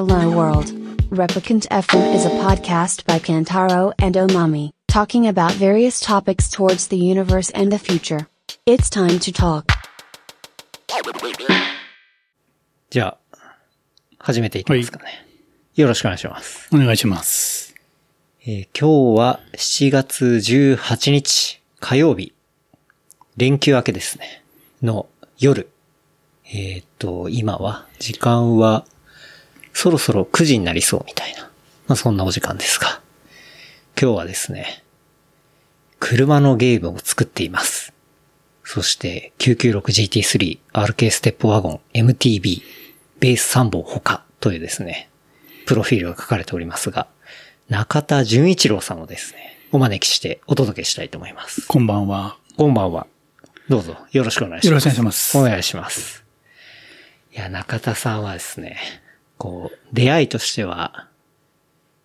Hello World. Replicant FM is a podcast by Kantaro and Omami, talking about various topics towards the universe and the future. It's time to talk. じゃあ、始めていきますかね。よろしくお願いします。お願いします。えー今日は7月18日火曜日、連休明けですね、の夜。えっ、と、今は、時間は、そろそろ9時になりそうみたいな。まあそんなお時間ですが。今日はですね、車のゲームを作っています。そして、996GT3 RK ステップワゴン MTB ベース3本他というですね、プロフィールが書かれておりますが、中田純一郎さんをですね、お招きしてお届けしたいと思います。こんばんは。こんばんは。どうぞよろしくお願いします。よろしくお願いしますお願いします。いや、中田さんはですね、こう、出会いとしては、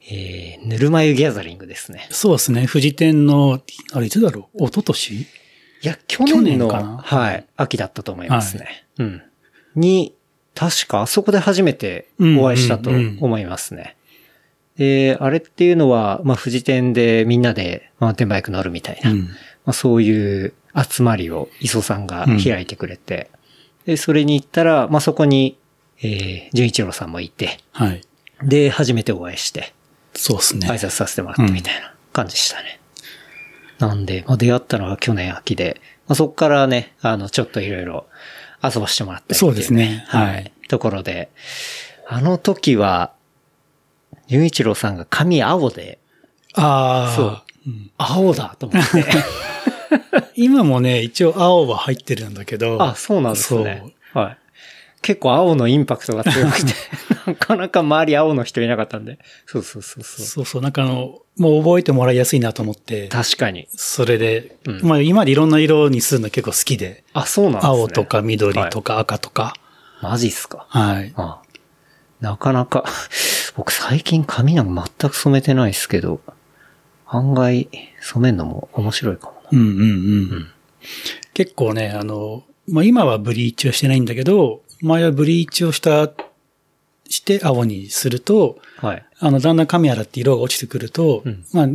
えー、ぬるま湯ギャザリングですね。そうですね。富士店の、あれいつだろう？一昨年？いや、去年の、去年はい、秋だったと思いますね。うん。に、確かあそこで初めてお会いしたとうんうんうん思いますね。で、あれっていうのは、まあ、富士店でみんなでマウンテンバイク乗るみたいな、うんまあ、そういう集まりを磯さんが開いてくれて、で、それに行ったら、まあ、そこに、えー、純一郎さんもいて、はい。で、初めてお会いして、そうですね挨。拶させてもらってみたいな感じでしたね。なんで、まあ、出会ったのが去年秋で、まあ、そこからね、あの、ちょっといろいろ遊ばしてもらったりっていそうですねははいい。ところで、あの時は、純一郎さんが髪青で、ああ。そううん青だと思って。今もね、一応青は入ってるんだけど。あ、そうなんですね。はい。結構青のインパクトが強くて、なかなか周り青の人いなかったんで。そうそうそうそう。そうそう。なんかあの、もう覚えてもらいやすいなと思って。確かに。それで、うんまあ今までいろんな色にするの結構好きで。あ、そうなんですね。青とか緑とか赤とか。マジっすか。はい。ああなかなか、僕最近髪なんか全く染めてないですけど、案外染めんのも面白いかもうんうんうん。結構ね、あの、まあ今はブリーチをしてないんだけど、前はブリーチをした、して青にすると、な。はい。あの、だんだん髪洗って色が落ちてくると、うんまあ、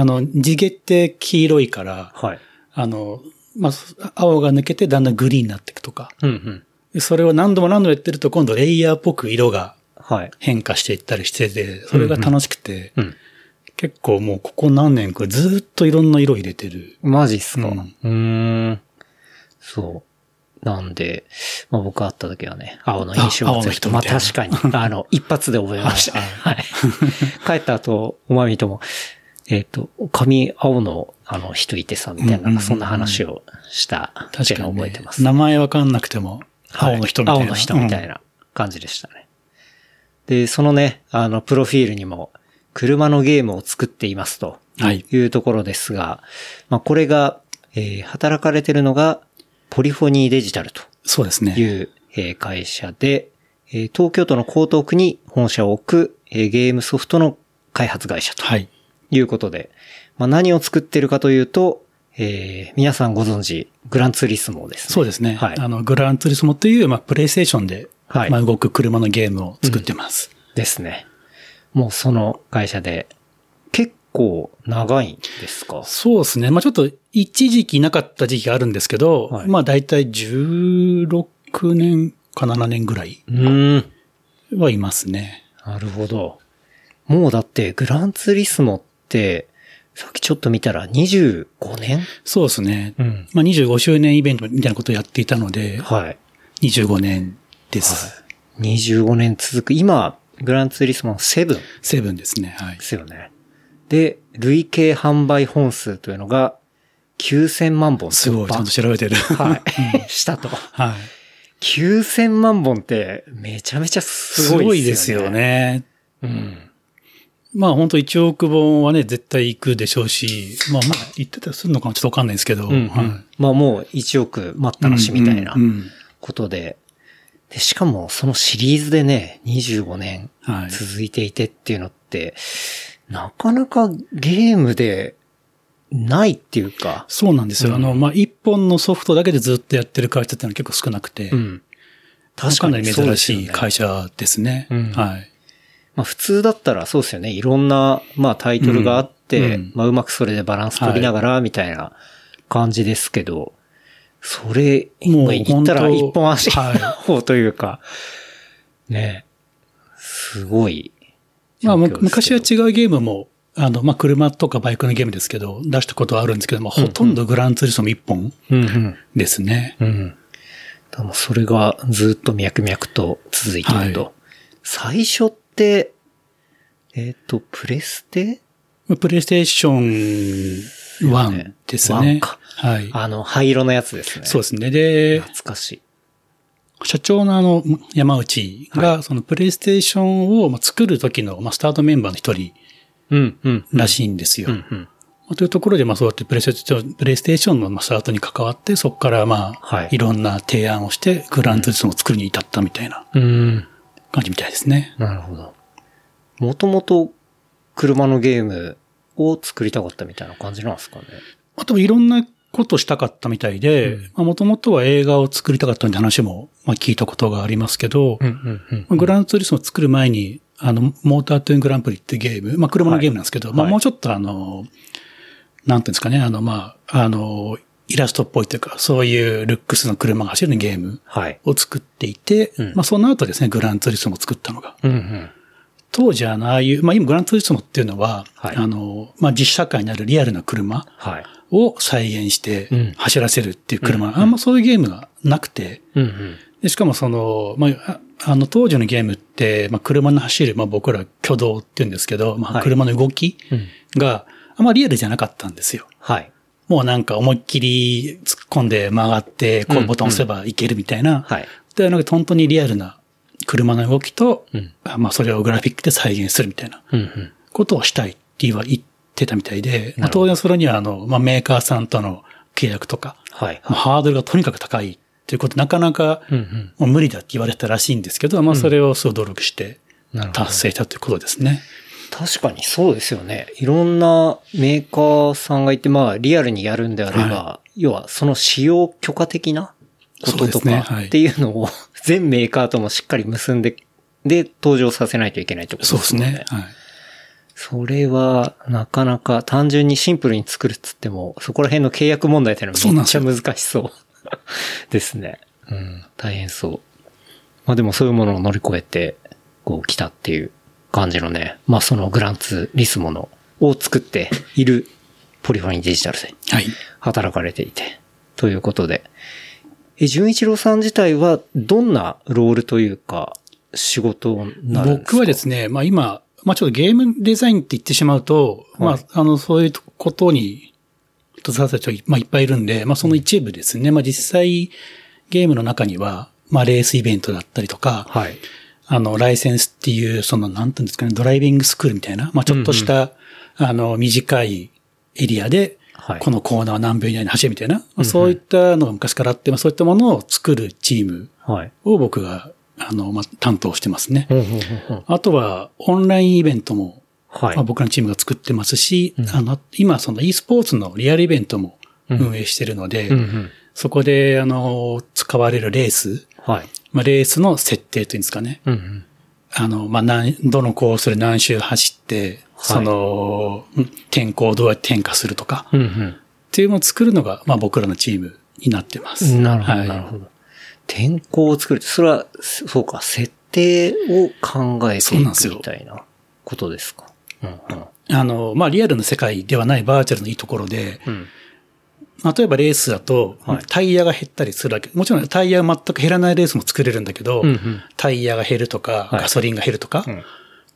あの、地毛って黄色いから、はい。あの、まあ、青が抜けてだんだんグリーンになっていくとか。うんうん。でそれを何度も何度もやってると今度レイヤーっぽく色がはい。変化していったりしてて、それが楽しくて、うん。結構もうここ何年かずっといろんな色入れてる。マジっすか。ううんーん。そう。なんで、まあ僕会った時はね、青の印象が強くてまあ確かに、あの、一発で覚えましたね。はい。帰った後、おまみとも、えっ、と、髪青のあの人いてさ、みたいな、うんうんうんうんそんな話をしたって覚えてます。名前わかんなくても、はい青の人みたいな。青の人みたいな感じでしたね。で、そのね、あの、プロフィールにも、車のゲームを作っていますとうん。はい。いうところですが、まあ、これが、えー働かれてるのが、ポリフォニーデジタルとそうですね。いう、えー会社で、えー東京都の江東区に本社を置く、えーゲームソフトの開発会社とはい。いうことで、まあ、何を作ってるかというと、えー皆さんご存知、グランツーリスモをですね。そうですね。はいあの、グランツーリスモという、まあ、プレイステーションで、はいまあ、動く車のゲームを作ってます。ですね。もうその会社で、結構長いんですか？そうですね。まあ、ちょっと、一時期なかった時期があるんですけど、はいまあ、だいたい16年か7年ぐらい。はいますね。なるほど。もうだって、グランツーリスモって、さっきちょっと見たら25年？そうですね。うん。まあ、25周年イベントみたいなことをやっていたので、はい。25年です。25年続く。今、グランツーリスモ7でセブンですね。はい。すよね。で、累計販売本数というのが9000万本。すごい、ちゃんと調べてる。はい。したと。はい。9000万本ってめちゃめちゃすすごごいですすいでよね。よね。うん。まあ本当1億本はね、絶対行くでしょうし、まあまあ言ってたりするのかなちょっとわかんないですけど、うん、はいまあもう1億待ったらしみたいなうんうんことで、で、しかもそのシリーズでね、25年はい。続いていてっていうのって、なかなかゲームでないっていうか、そうなんですよ。うん。あの、まあ一本のソフトだけでずっとやってる会社っていうのは結構少なくて、うん。確かなり珍しい会会社ですね。うん。はい。まあ普通だったらそうですよね。いろんな、まあタイトルがあって、うん。うん。まあうまくそれでバランス取りながら、みたいな感じですけど、それ、もうまあ言ったら一本足はい。の方というか、ね。すごいまあ。昔は違うゲームも、あの、まあ、車とかバイクのゲームですけど、出したことはあるんですけども、ほとんどグランツーリスモ一本うんうん。ですね。うん。でもそれがずっと脈々と続いていると。はい最初って、えっ、と、プレステ？プレイステーション1ですねワンか。はい。あの、灰色のやつですね。そうですね。で、懐かしい。社長のあの、山内が、そのプレイステーションをまあ作る時の、まあ、スタートメンバーの一人うん、うん。らしいんですよ。うん、うん。というところで、まあそうやってプレイステーション、プレイステーションのまあスタートに関わって、そこからまあ、はいいろんな提案をして、グランツーリスモを作るに至ったみたいなうん。感じみたいですね。なるほど。もともと車のゲームを作りたかったみたいな感じなんですかね。あといろんなことしたかったみたいで、もともとは映画を作りたかったって話も、まあ、聞いたことがありますけど、グランツーリスモを作る前に、あの、モータートゥーングランプリってゲーム、まあ車のゲームなんですけど、まあはいもうちょっとあの、なんていうんですかね、あの、まあ、あの、イラストっぽいというか、そういうルックスの車が走るゲームはい。を作っていて、うんまあその後ですね、グランツーリスモを作ったのが。うん、うん。当時あの、ああいう、まあ今グランツーリスモっていうのは、はいあの、まあ実社会にあるリアルな車はい。を再現してうん走らせるっていう車、うんあんまそういうゲームがなくて、うん、うん。でしかもその、まあ、ああの当時のゲームって、まあ車の走る、まあ僕ら挙動って言うんですけど、まはいあ車の動きうん。があんまリアルじゃなかったんですよ。はい。もうなんか思いっきり突っ込んで曲がって、こうボタン押せばいけるみたいな。はい。で、なんか本当にリアルな車の動きと、うんあまあそれをグラフィックで再現するみたいな。ことをしたいって言ってたみたいで、まあ当然それにはあの、まあメーカーさんとの契約とか、はい。まあハードルがとにかく高いっていうことなかなかうん、うん。無理だって言われたらしいんですけど、まあそれをすごい努力して達成したということですね。確かにそうですよね。いろんなメーカーさんがいて、まあ、リアルにやるんであれば、は要はその使用許可的なこととそうですねかはいっていうのを 全メーカーともしっかり結んで、で、登場させないといけないってことそうでもんですすね。はい。それは、なかなか単純にシンプルに作るっつっても、そこら辺の契約問題っていうのはめっちゃ難しそうですね。うん、大変そう。まあでもそういうものを乗り越えて、こう来たっていう感じのね、まあそのグランツリスモのを作っているポリフォニーデジタルではい。働かれていて、ということで。え、純一郎さん自体はどんなロールというか、仕事になるんですか？僕はですね、まあ今、まあちょっとゲームデザインって言ってしまうと、はいまああの、そういうことに、携わった人がまあいっぱいいるんで、まあその一部ですね。まあ実際、ゲームの中には、まあレースイベントだったりとか、はい。あの、ライセンスっていう、その、なんていうんですかね、ドライビングスクールみたいな、まあちょっとした、あの、短いエリアで、はいこのコーナーは何秒以内に走るみたいな、まあそういったのが昔からあって、まあそういったものを作るチームはい。を僕が、あの、まあ担当してますね。あとは、オンラインイベントも、はいまあ、。僕のチームが作ってますし、あの、今、その e スポーツのリアルイベントも運営してるので、うんうん。そこで、あの、使われるレース、はい。まあ、レースの設定というんですかね。うんうん。あの、まあ、何、どのコースで何周走って、その、天候をどうやって変化するとか、うんっていうのを作るのが、まあ、僕らのチームになってます。うん。なるほど、はいなるほど。天候を作るって、それは、そうか、設定を考えていくそうなんですよみたいなことですか？うんうん。あの、まあ、リアルの世界ではないバーチャルのいいところで、うん。例えばレースだとはい、タイヤが減ったりするわけ。もちろんタイヤが全く減らないレースも作れるんだけど、うんうんタイヤが減るとか、はいガソリンが減るとか、うんっ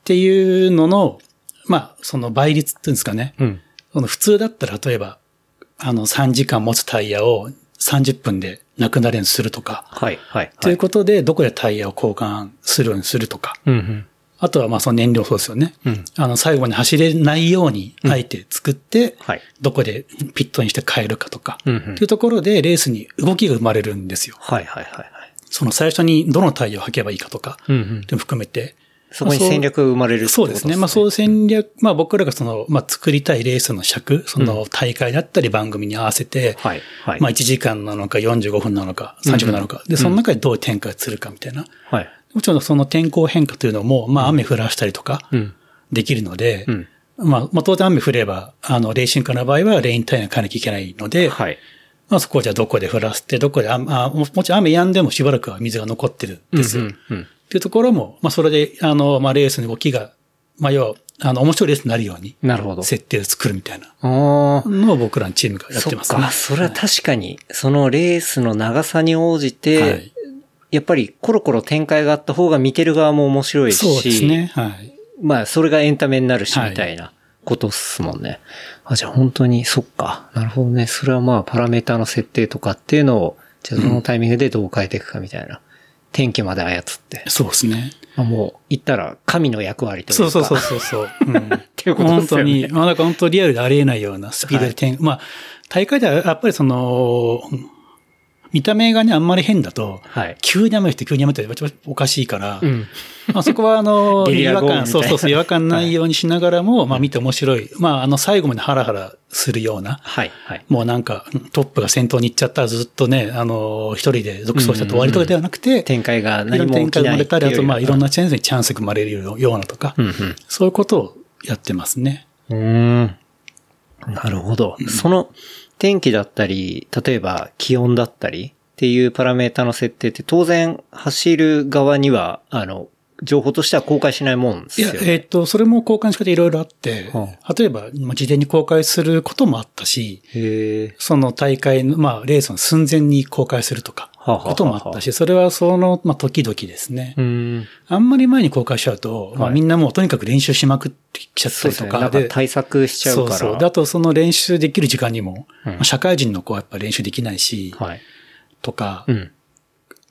ていうのの、まあ、その倍率っていうんですかね。うん。その普通だったら例えば、あの3時間持つタイヤを30分でなくなるようにするとか、はい、はい。ということで、どこでタイヤを交換するようにするとか、うんうん。あとはまあその燃料そうですよね。うんあの最後に走れないように、あえて作って、はい。どこでピットにして変えるかとか、うんうんっていうところでレースに動きが生まれるんですよ。はい、はい、はい。はいその最初にどのタイヤを履けばいいかとか、うんうん含めて。そこに戦略が生まれるってことそうですね。まあそう戦略、まあ僕らがその、まあ作りたいレースの尺、その大会だったり番組に合わせて、はい、はい。まあ1時間なのか45分なのか30分なのか、で、その中でどう展開するかみたいな。はい。もちろんその天候変化というのも、まあ雨降らしたりとかうん。できるので、うん。まあ、まあ当然雨降れば、あの、レーシングの場合はレインタイヤが変えなきゃいけないので、はい。まあそこをじゃあどこで降らせて、どこで、あ、あももちろん雨止んでもしばらくは水が残ってるんですよ。うんうん。っていうところも、まあそれで、あの、まあレースの動きが、まあ要は、あの、面白いレースになるように、なるほど。設定を作るみたいなああ。のを僕らのチームがやってますね。そっか、それは確かに、そのレースの長さに応じて、はい。やっぱりコロコロ展開があった方が見てる側も面白いし、そうですね。はい。まあ、それがエンタメになるし、はいみたいなことっすもんね。あ、じゃあ本当に、そっか。なるほどね。それはまあ、パラメーターの設定とかっていうのを、じゃあどのタイミングでどう変えていくかみたいな。天気まで操って。そうですね。まあ、もう、言ったら、神の役割というか。そうそうそうそうそう。うん。ていうこと本ですよね当に、まあなんか本当リアルでありえないようなスピードで転、まあ、大会ではやっぱりその、見た目がね、あんまり変だと、はい。急に雨降って急に雨っておかしいから、うん。まあそこはあの、違和感、そうそうそう、違和感ないようにしながらも、まあ見て面白い。まああの、最後までハラハラするような、はい、はい。もうなんか、トップが先頭に行っちゃったらずっとね、あの、一人で独走しちゃって終わりとかではなくて、展開がいろんな展何も起きない開が生まれたり、あとまあいろんな。なチャンスにチャンスが生まれるようなとか、うんそういうことをやってますね。うん。なるほど。その天気だったり、例えば気温だったりっていうパラメータの設定って当然走る側には、あの、情報としては公開しないもんですいや、よね。えっ、と、それも交換の仕方いろいろあって、は例えば、まあ事前に公開することもあったし。その大会の、まあ、レースの寸前に公開するとか、こともあったし、それはその、まあ、時々ですね。あんまり前に公開しちゃうと、まあ、はいみんなもうとにかく練習しまくってきちゃった。りとか、なんか対策しちゃうから。そうそう。であと、その練習できる時間にも、社会人の子はやっぱ練習できないし、はい。とか、うん。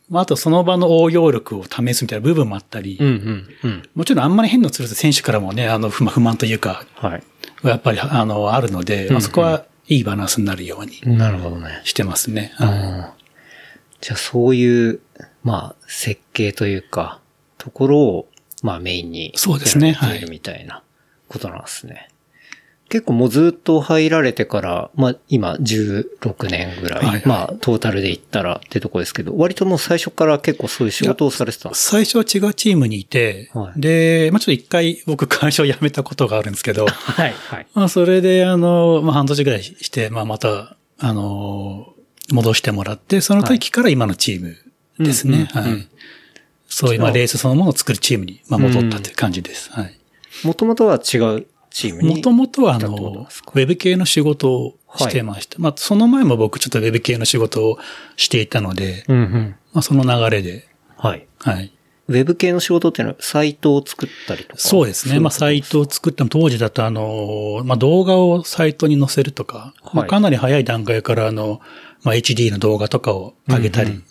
まあ、あとその場の応用力を試すみたいな部分もあったり。もちろんあんまり変のすると選手からもね、あの、不満不満というか、はい。やっぱり、あの、あるので、あ、そこはいいバランスになるようになるほどね。してますね。うんはいじゃあそういう、まあ、設計というか、ところを、まあメインに。そうですねやられているみたいなことなんですね。結構もうずっと入られてから、まあ今16年ぐらい、はいはいまあトータルで言ったらってとこですけど、割ともう最初から結構そういう仕事をされてたんです最初は違うチームにいて、はいで、まあ、ちょっと一回僕会社を辞めたことがあるんですけど、はい、はい。まあ、それで、あの、まあ、半年ぐらいして、まあ、また、あの、戻してもらって、その時から今のチームですね。はい。そういう、まあ、レースそのものを作るチームに、まあ、戻ったという感じです。はい。もともとは違うチームに。もともとは、あの、ウェブ系の仕事をしてました。まあ、その前も僕ちょっとウェブ系の仕事をしていたので、うんうん。まあ、その流れで、はい。はい。ウェブ系の仕事っていうのはサイトを作ったりとか？そうですね。まあ、サイトを作ったの当時だと、あの、まあ、動画をサイトに載せるとか、まあ、はいかなり早い段階から、あの、まあ、HD の動画とかを上げたり、はい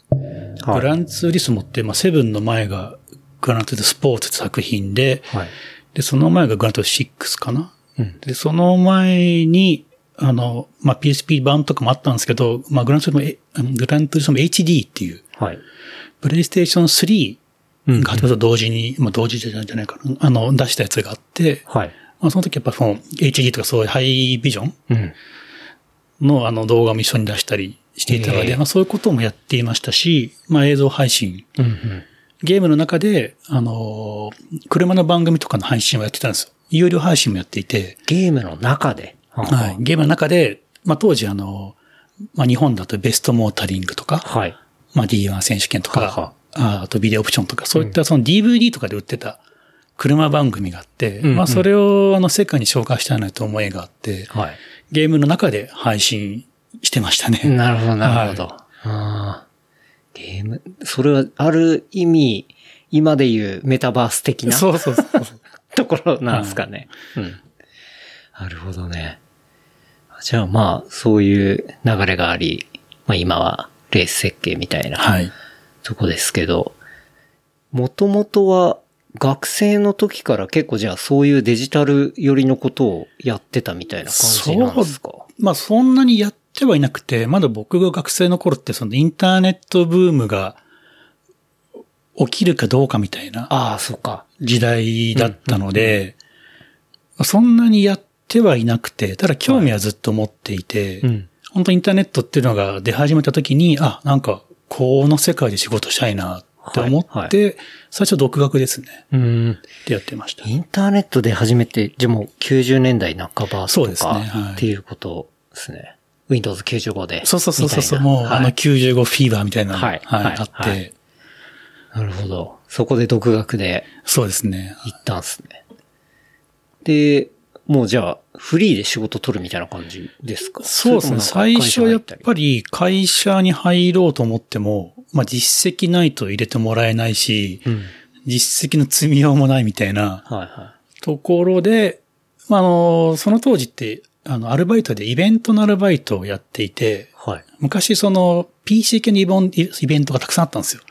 グランツーリスモって、まあ、セブンの前がグランツーリスポーツ作品で、はい。で、その前がグランツーリス6かな？うんで、その前に、あの、まあ、PSP 版とかもあったんですけど、まあ、グランツーリスモ、えグランツーリスモ HD っていう、はい。プレイステーション3うんがと同時に、まあ、同時じゃないかな、あの、出したやつがあって、はい。まあ、その時やっぱその HD とかそういうハイビジョンうん。のあの動画も一緒に出したりしていたので、ええまあそういうこともやっていましたし、まあ映像配信、うんうん。ゲームの中で、あのー車の番組とかの配信をやってたんですよ。有料配信もやっていて、ゲームの中で？はい。ゲームの中で、まあ当時あの、まあ日本だとベストモータリングとか、はい。まあ D1 選手権とか、ははああとビデオオプションとか、そういったその DVD とかで売ってた車番組があって、うんうんまあそれをあの世界に紹介したいなと思いがあって、はい。ゲームの中で配信してましたね。なるほど、なるほど。はあーゲーム、それはある意味、今でいうメタバース的なそうそうそう。ところなんですかね。うん。なるほどね。じゃあまあ、そういう流れがあり、まあ今はレース設計みたいなはい。とこですけど、もともとは学生の時から結構じゃあそういうデジタル寄りのことをやってたみたいな感じなんですか？まあそんなにやってはいなくて、まだ僕が学生の頃ってそのインターネットブームが起きるかどうかみたいなああ、そうか。時代だったので、そんなにやってはいなくて、ただ興味はずっと持っていて、うん。本当インターネットっていうのが出始めた時に、あ、なんか、この世界で仕事したいなっって思って、最初独学ですね。うん。ってやってました。インターネットで初めて、じゃあもう90年代半ばとか、そうですねはいっていうことですね。Windows 95で。そうそうそうそう、もう、あのはい95フィーバーみたいなのが、はいはい、はいあって、はいなるほど。そこで独学でそうですね。行ったんですね。で、もうじゃあ、フリーで仕事取るみたいな感じですか？そうですね。最初はやっぱり会社に入ろうと思っても、まあ実績ないと入れてもらえないし、り。うん。実績の積みようもないみたいなはいはところで、まあ、あの、その当時って、あの、アルバイトでイベントのアルバイトをやっていて、い。はい。昔その PC 系のイベンイベントがたくさんあったんですよ。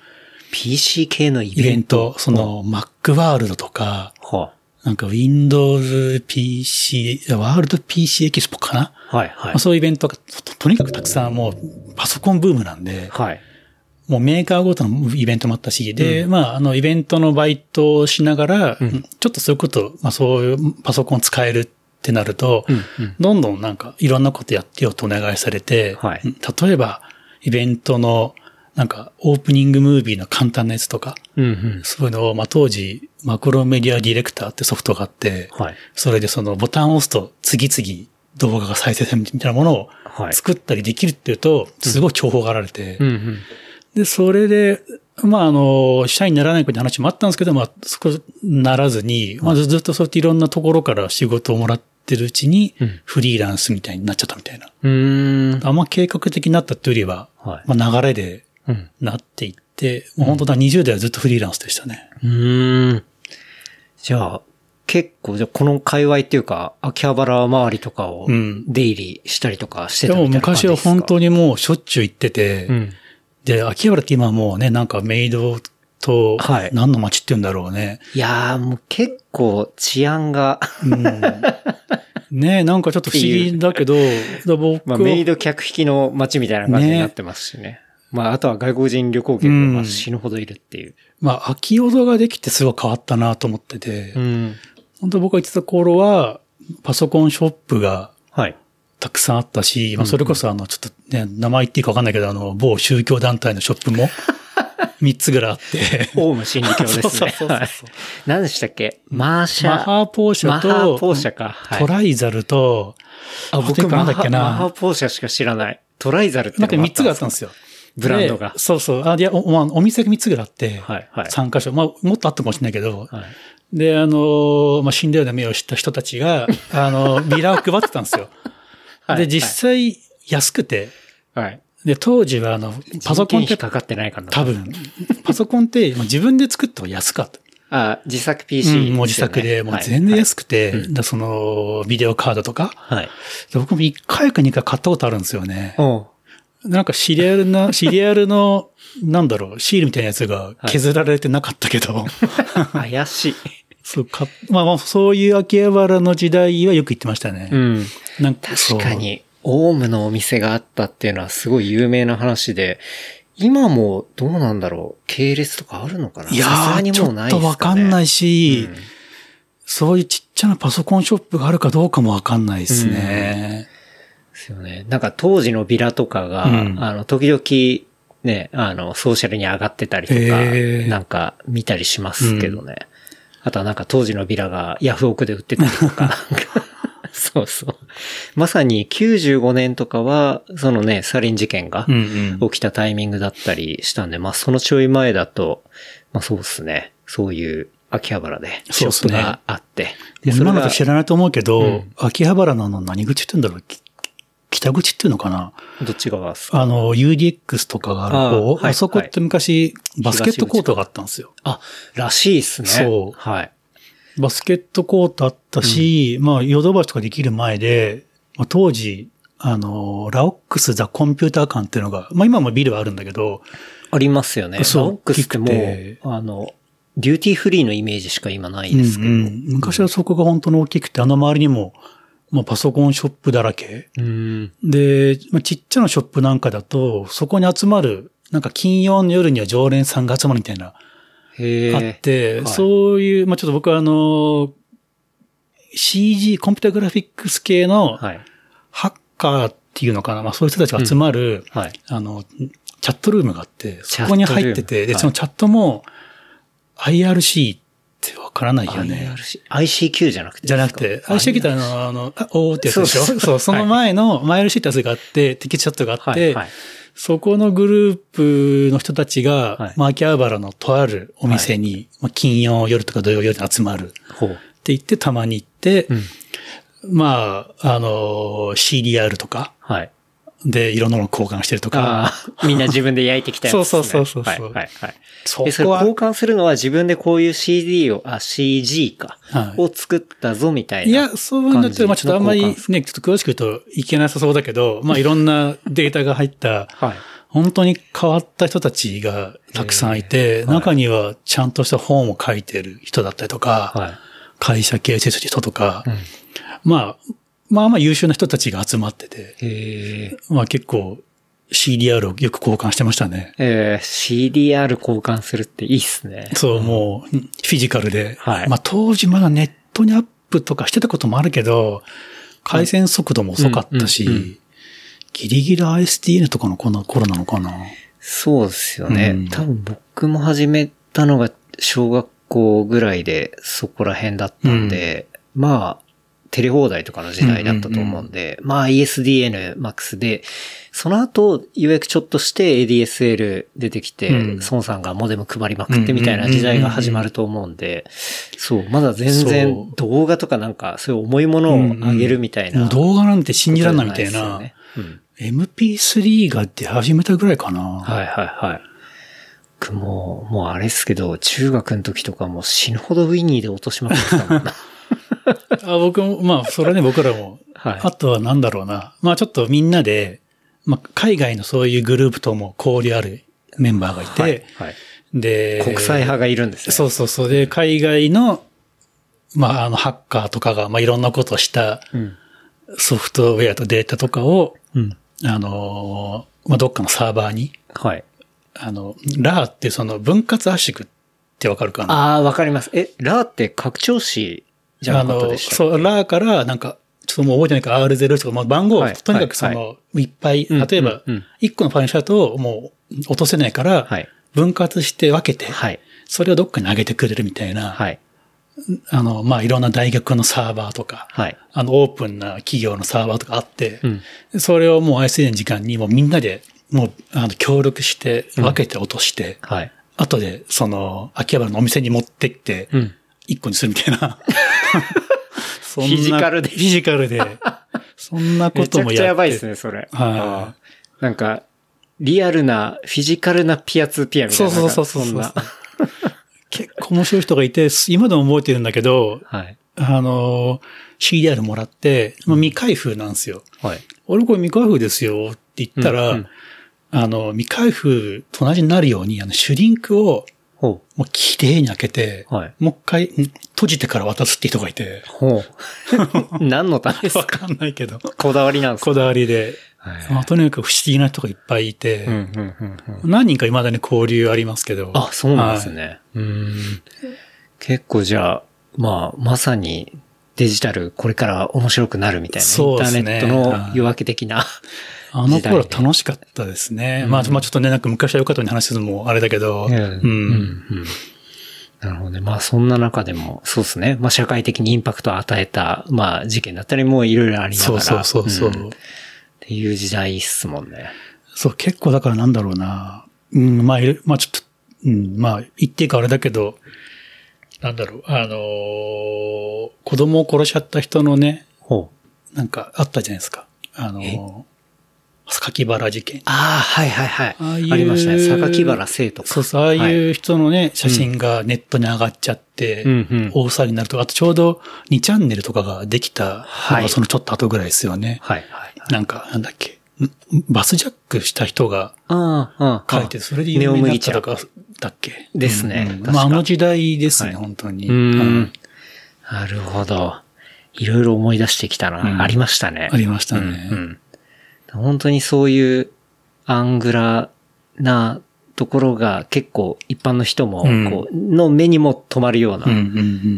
PC 系のイイベンベント。ト、その Mac ワールドとか、はなんか Windows PC、ワールド PC エキスポかな、い。はい。はいまあ、。そういうイベントがととにかくたくさんもうパソコンブームなんで、はい。もうメーカーごとのイベントもあったし、で、まあ、あの、イベントのバイトをしながら、ちょっとそういうこと、まあそういうパソコン使えるってなると、うんうんどんどんなんかいろんなことやってよとお願いされて、はいうん例えば、イベントの、なんか、オープニングムービーの簡単なやつとか、うんうん。そういうのを、まあ当時、マクロメディアディレクターってソフトがあって、はい。それでそのボタンを押すと次々動画が再生されるみたいなものをはい。作ったりできるっていうと、すごい重宝がられて、うんうん。で、それで、まあ、あの、社員にならない子って話もあったんですけど、まあ、そこならずに、まあ、ずっとそうやっていろんなところから仕事をもらってるうちにうん、フリーランスみたいになっちゃったみたいな。うーん。あんま計画的になったっていうよりは、はい。まあ、流れでうん。なっていって、もう本当だ、20代はずっとフリーランスでしたね。うーん。じゃあ、結構、じゃあこの界隈っていうか、秋葉原周りとかをうん出入りしたりとかしてでもたみたいな感じ昔ですか？は本当にもうしょっちゅう行ってて、うん。で、秋葉原って今はもうね、なんかメイドとはい、何の街って言うんだろうね。いやー、もう結構治安が、うんねなんかちょっと不思議だけど、だ僕まあはメイド客引きの街みたいな感じになってますしね。まあ、あとは外国人旅行客がまあ死ぬほどいるっていう。まあ、秋葉戸ができてすごい変わったなと思ってて、うん。本当僕が行ってた頃は、パソコンショップがはい。たくさんあったし、まあ、それこそあの、ちょっとね、名前言っていいかわかんないけど、あの、某宗教団体のショップも 3つぐらいあって、オウム真理教ですね。そうそうそうそうはい何でしたっけ？マーシャ。マハーポーシャマハーポと、ーシャか。はいトライザルと、あ、あ僕、となんだっけなマハマハポーシャしか知らない。トライザルってなんか3つがあったんんですよ。ブランドがでそうそう。あ、いや、お,、まあ、お店が3つぐらいあって、はい、はい。3箇所。まあ、もっとあったかもしれないけど、はい。で、あの、まあ、死んだような目をした人たちが、あの、ビラを配ってたんですよ。はいで、実際、安くて、はい。で、当時は、あの、パソコンってかかってないかな。多。分、パソコンってまあ自分で作った方が安かった。あ、自作 PC、うん、もう自作で、もう全然安くて、だその、ビデオカードとか。はい。で僕も1回か2回買ったことあるんですよね。なんかシリアルな、シリアルの、なんだろう、シールみたいなやつが削られてなかったけど、怪しい。そうか、まあまあ、そういう秋葉原の時代はよく行ってましたね。うん。なんか確か。に、オウムのお店があったっていうのはすごい有名な話で、今もどうなんだろう系列とかあるのかな？いやー、ちょもうないっとわかんないいし、うんそういうちっちゃなパソコンショップがあるかどうかもわかんないですね。ですよね。なんか当時のビラとかが、うんあの、時々、ね、あの、ソーシャルに上がってたりとか、へーなんか見たりしますけどね。あとはなんか当時のビラがヤフオクで売ってたりとか、そうそう。まさに95年とかは、そのね、サリン事件がうんうん。起きたタイミングだったりしたんで、まあそのちょい前だと、まあそうですね。そういう秋葉原でショップそうっすねがあって。で今のとが知らないと思うけど、うん秋葉原の何口って言うんだろう？き北口っていうのかな？どっち側ですか？あの、UDX とかがある方ああ,、はいそこって昔、バスケットコートがあったんですよ。あ、らしいっすね。そうはい。バスケットコートあったし、まあ、ヨドバシとかできる前で、まあ、当時、あの、ラオックス・ザ・コンピューター館っていうのが、まあ今もビルはあるんだけど、ありますよね。そうラオックスってもうあの、デューティーフリーのイメージしか今ないですけど。うんうん昔はそこが本当に大きくて、あの周りにも、まあパソコンショップだらけ。うん。で、まあ、ちっちゃなショップなんかだと、そこに集まる、なんか金曜の夜には常連さんが集まるみたいな。あって、はいそういう、まあちょっと僕はあの、CG、コンピュータグラフィックス系のはい。ハッカーっていうのかな、まあそういう人たちが集まる、はい。あの、チチャットルームがあって、そこに入ってて、で、そのチャットも IRC ってわからないよね。ICQ じゃなくてじゃなくて、IRC ってあの、あの、あおーってやつでしょ？そうその前の、マイ IRC ってやつがあって、テキチャットがあって、はいはいそこのグループの人たちが、はいマーキャーバラのとあるお店に、まあ、金曜夜とか土曜夜に集まるって。言ってたまに行って、うん。まあ、あの、CDR とかはい。でいろんなの交換してるとか、みんな自分で焼いてきたやつね。そうそうそうそうはい、はい、はい。そで、それ交換するのは自分でこういう CD を、あ、CG か。はいを作ったぞみたいな。いや、そういうんだったら、まあちょっとあんまりね、ちょっと詳しく言うといけなさそうだけど、まあいろんなデータが入った、はい。本当に変わった人たちがたくさんいて、はい中にはちゃんとした本を書いてる人だったりとか、はい。会社形成する人とか、うんまあ、まあまあ優秀な人たちが集まってて、えまあ結構 CDR をよく交換してましたね。えー、CDR 交換するっていいっすね。そう、もう、フィジカルで。はいまあ当時まだネットにアップとかしてたこともあるけど、回線速度も遅かったし、うんうんうんギリギリ ISDN とかのこの頃なのかな。そうですよね。うん多分僕も始めたのが小学校ぐらいでそこら辺だったんで、まあ、テレ放題とかの時代だったと思うんで、まあ ESDN MAX で、その後、ようやくちょっとして ADSL 出てきて、うん孫さんがモデム配りまくってみたいな時代が始まると思うんで、そう、まだ全然動画とかなんかそういう重いものを上げるみたいな。もう動画なんて信じられないみたいなねうん。MP3 が出始めたぐらいかな。はいはいはい。僕もう、もうあれっすけど、中学の時とかもう死ぬほどウィニーで落としまくってたもんな。あ僕も、まあ、それはね、僕らも。はいあとはなんだろうな。まあ、ちょっとみんなで、まあ、海外のそういうグループとも交流あるメンバーがいて、はい。はい。で、国際派がいるんですね。そうそうそう。で、海外の、まあ、あの、ハッカーとかが、まあ、いろんなことをしたうん。ソフトウェアとデータとかを、うん。あのーまあ、どっかのサーバーに、はい。あの、ラーってその分割圧縮ってわかるかな？ああ、わかります。え、ラーって拡張子じゃなかったでしたっけ？あの、そう、ラーから、なんか、ちょっともう覚えてないから R0 とか、まあ、番号を、はいとにかくその、い、っぱい、うん例えばうんうん、一個のファイルだと、もう、落とせないから、はい。分割して分けて、はい。それをどっかに上げてくれるみたいな、はい。あの、まあ、いろんな大学のサーバーとか、はい。あの、オープンな企業のサーバーとかあって、うん。それをもう ISD の時間にもうみんなで、もう、あの、協力して、分けて落として、はい。後で、その、秋葉原のお店に持ってって、うん。一個にするみたいな。そんなフィジカルでフィジカルで。そんなこめちゃくともやって。ちゃやばいですね、それ。はいなんか、リアルな、フィジカルなピアツーピアみたいな。そうそうそうそう。結構面白い人がいて、今でも覚えてるんだけど、はい。あの、CDR もらって、まあ未開封なんですよ。はい。俺これ未開封ですよって言ったら、うんうんあの、未開封と同じになるように、あの、シュリンクをほもう綺麗に開けて、はいもう一回ん閉じてから渡すって人がいてう。、ほう。何のためですわかかんないけど、こだわりなんですか？こだわりで、はいまあ、とにかく不思議な人がいっぱいいて、うん、うん、うん、うん。何人か未だに交流ありますけど。あ、そうなんですはい。ね。うん。結構じゃあ、まあ、まさにデジタルこれから面白くなるみたいな、インターそうですねネットの夜明け的な。あの頃楽しかったですね。うんまあ、まあちょっとね、なんか昔は良かったに話するのもあれだけど、うんうん。うんなるほどね。まあそんな中でも、そうですね。まあ社会的にインパクトを与えた、まあ事件だったりもいろいろありながら。そうそうそうそう。んっていう時代っすもんね。そう、結構だからなんだろうな。うん、まあ、まあちょっと、うん、まあ、言っていいかあれだけど、なんだろう、あのー子供を殺しちゃった人のね、ほう。なんかあったじゃないですか。あのー榊原事件。ああ、はいはいはい。あありましたね。榊原生とか。そうそう、ああいう人のね、写真がネットに上がっちゃって、大騒ぎになるとか、あとちょうど2チャンネルとかができた、はいまあそのちょっと後ぐらいですよね。はいはい。なんか、なんだっけ、んバスジャックした人が。書いて、それで有名になったとか、だっけ？ですねまあ、あの時代ですね、はい本当に。なるほど。いろいろ思い出してきたな。うんありましたね。ありましたね本当にそういうアングラなところが結構一般の人も、うんこう、の目にも止まるような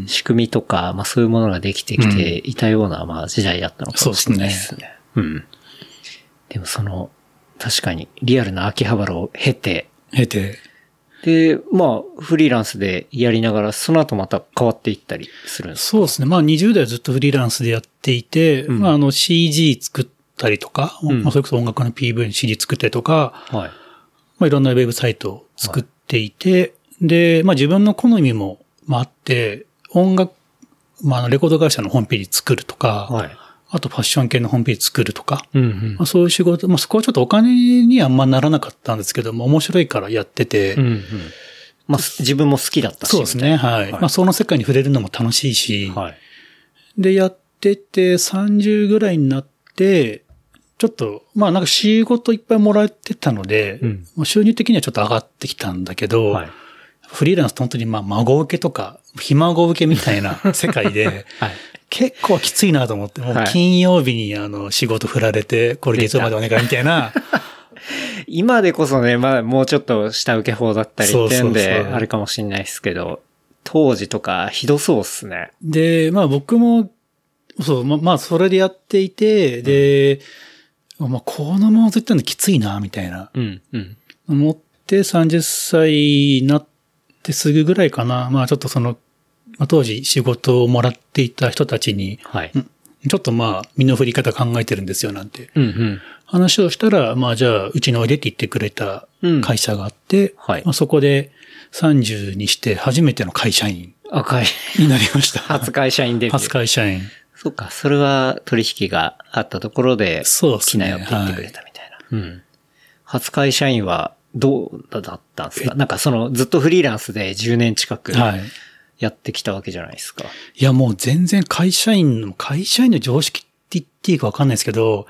仕組みとか、まあそういうものができてきていたような、まあ時代だったのかもしれないですね。うん。でもその、確かに、リアルな秋葉原を経て、経て。で、まあ、フリーランスでやりながら、その後また変わっていったりするんですそうですね。まあ20代はずっとフリーランスでやっていて、うんまああの CG 作ったりとか、うんまあそれこそ音楽の PV に CD 作ったりとか、かはい。まあいろんなウェブサイトを作っていて、で、まあ自分の好みも、まああって、音楽、まあレコード会社のホームページ作るとか、はい。あとファッション系のホームページ作るとか、うんうんまあ、そういう仕事、まあそこはちょっとお金にはあんまならなかったんですけども、面白いからやってて、うんうん。まあ、自分も好きだったし。そうですね、はい。はいまあその世界に触れるのも楽しいし。はい。で、やってて、30ぐらいになって、ちょっと、まあなんか仕事いっぱいもらってたので、うんまあ収入的にはちょっと上がってきたんだけど、はい。フリーランスって本当にまあ孫受けとか、ひ孫受けみたいな 世界で、はい。結構きついなと思って、もうはい金曜日にあの仕事振られて、これ月曜までお願いみたいな、今でこそね、まあ、もうちょっと下請け法だったりってんで、あれかもしんないですけど、当時とかひどそうっすね。で、まあ僕も、そう、ままあそれでやっていて、で、まあこのままずっとのきついな、みたいな。うん、うん。思って30歳になってすぐぐらいかな。まあちょっとその、まあ、当時仕事をもらっていた人たちに、はい。ちょっとまあ身の振り方考えてるんですよなんてうん、うん。話をしたら、まあじゃあうちにおいでって言ってくれたうん会社があって、はいまあ、そこで30にして初めての会社員赤い。になりました。初会社員デビュー。初会社員。そっか、それは取引があったところで、そうですね来なよって言ってくれたみたいな。うん。初会社員はどうだったんですか？なんかそのずっとフリーランスで10年近くはい。やってきたわけじゃないですか。いやもう全然会社員の、会社員の常識って言っていいかわかんないですけど、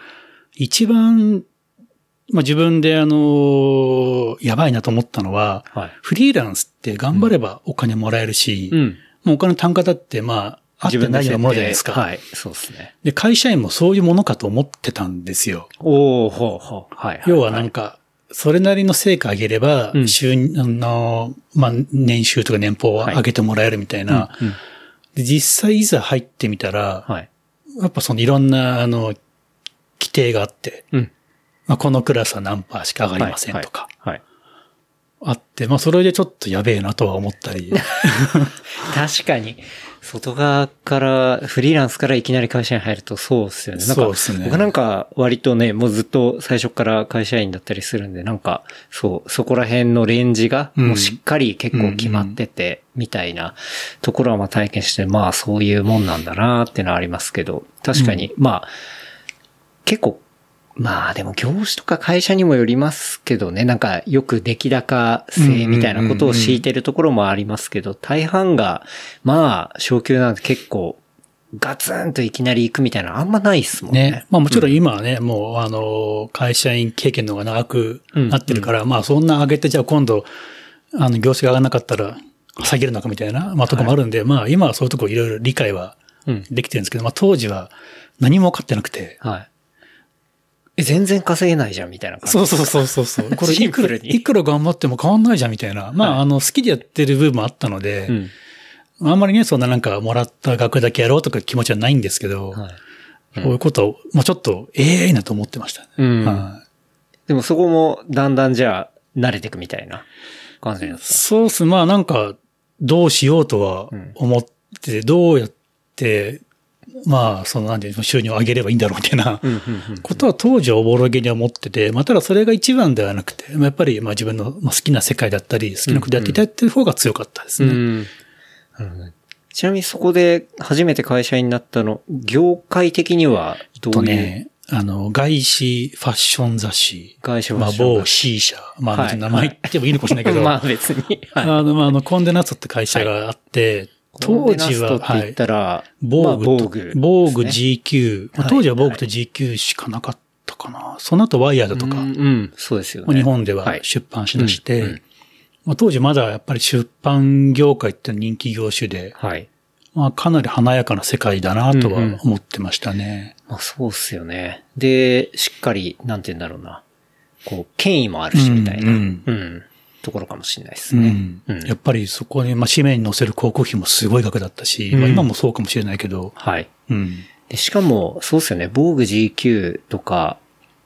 一番、まあ自分であの、やばいなと思ったのは、はい。フリーランスって頑張ればお金もらえるし、うん。もうお金の単価だってまあ、あってないようなものじゃないですか。はい。そうですね。で、会社員もそういうものかと思ってたんですよ。おー、ほうほう。はい。要はなんか、それなりの成果上げれば、うん収入、あの、まあ、年収とか年俸を上げてもらえるみたいな。うんうんで実際いざ入ってみたら、はい。やっぱそのいろんな、あの、規定があって、うん。まあ、このクラスは何パーしか上がりませんとか、はい。はい。あって、まあ、それでちょっとやべえなとは思ったり。確かに、外側から、フリーランスからいきなり会社に入るとそうっすよね。なんかそうっすね。僕なんか割とね、もうずっと最初から会社員だったりするんで、なんか、そう、そこら辺のレンジが、うん。もうしっかり結構決まってて、みたいなところはまあ体験して、まあそういうもんなんだなってのはありますけど、確かに、まあ、結構、まあでも業種とか会社にもよりますけどね、なんかよく出来高制みたいなことを敷いてるところもありますけど、大半が、まあ、昇給なんて結構、ガツンといきなり行くみたいなのあんまないっすもんね。ね。まあもちろん今はね、もうあの、会社員経験の方が長くなってるから、まあそんな上げてじゃあ今度、あの、業種が上がらなかったら下げるのかみたいな、まあとこもあるんで、まあ今はそういうとこいろいろ理解はうん。できてるんですけど、まあ当時は何も分かってなくて。はい。え、全然稼げないじゃんみたいな感じ。そうそうそうそうそう。これシいくら、いくら頑張っても変わんないじゃんみたいな。まあ、はいあの、好きでやってる部分もあったので、うん。あんまりね、そんななんかもらった額だけやろうとか気持ちはないんですけど、はい。こういうことを、まあちょっと、ええなと思ってましたね。うん。はいでもそこもだんだんじゃあ慣れていくみたいな感じなんですそうっす。まあなんか、どうしようとは思って、どうやって、まあ、そのなんていうの、収入を上げればいいんだろうみたいな。ことは当時はおぼろげに思ってて、まあただそれが一番ではなくて、まあやっぱりまあ自分のまあ好きな世界だったり、好きなことやっていただいてる方が強かったですね。うん。ちなみにそこで初めて会社員になったの、業界的にはどういう、とね、あの、外資ファッション雑誌。外資ファまあッション某 C 社。まあはい名前言ってもいいのかもしれないけど、まあ別に。はい。あの、まあ、あの、コンデナストって会社があって、当時は、言ったら、防まあ防具と、具。防具 GQ。まあはい当時は防具と GQ しかなかったかな。その後ワイヤードとか、うん、うんそうですよね。日本でははい出版しだして、うんうんまあ、当時まだやっぱり出版業界って人気業種で、はい。まあ、かなり華やかな世界だなとは思ってましたね。まあそうっすよね。で、しっかり、なんて言うんだろうな。こう、権威もあるし、みたいな。ううんん。ところかもしれないですうね。んうんやっぱりそこに、まあ、紙面に載せる広告費もすごい額だったし、うんまあ、今もそうかもしれないけど、はい。うん。でしかも、そうっすよね。防具 GQ とか、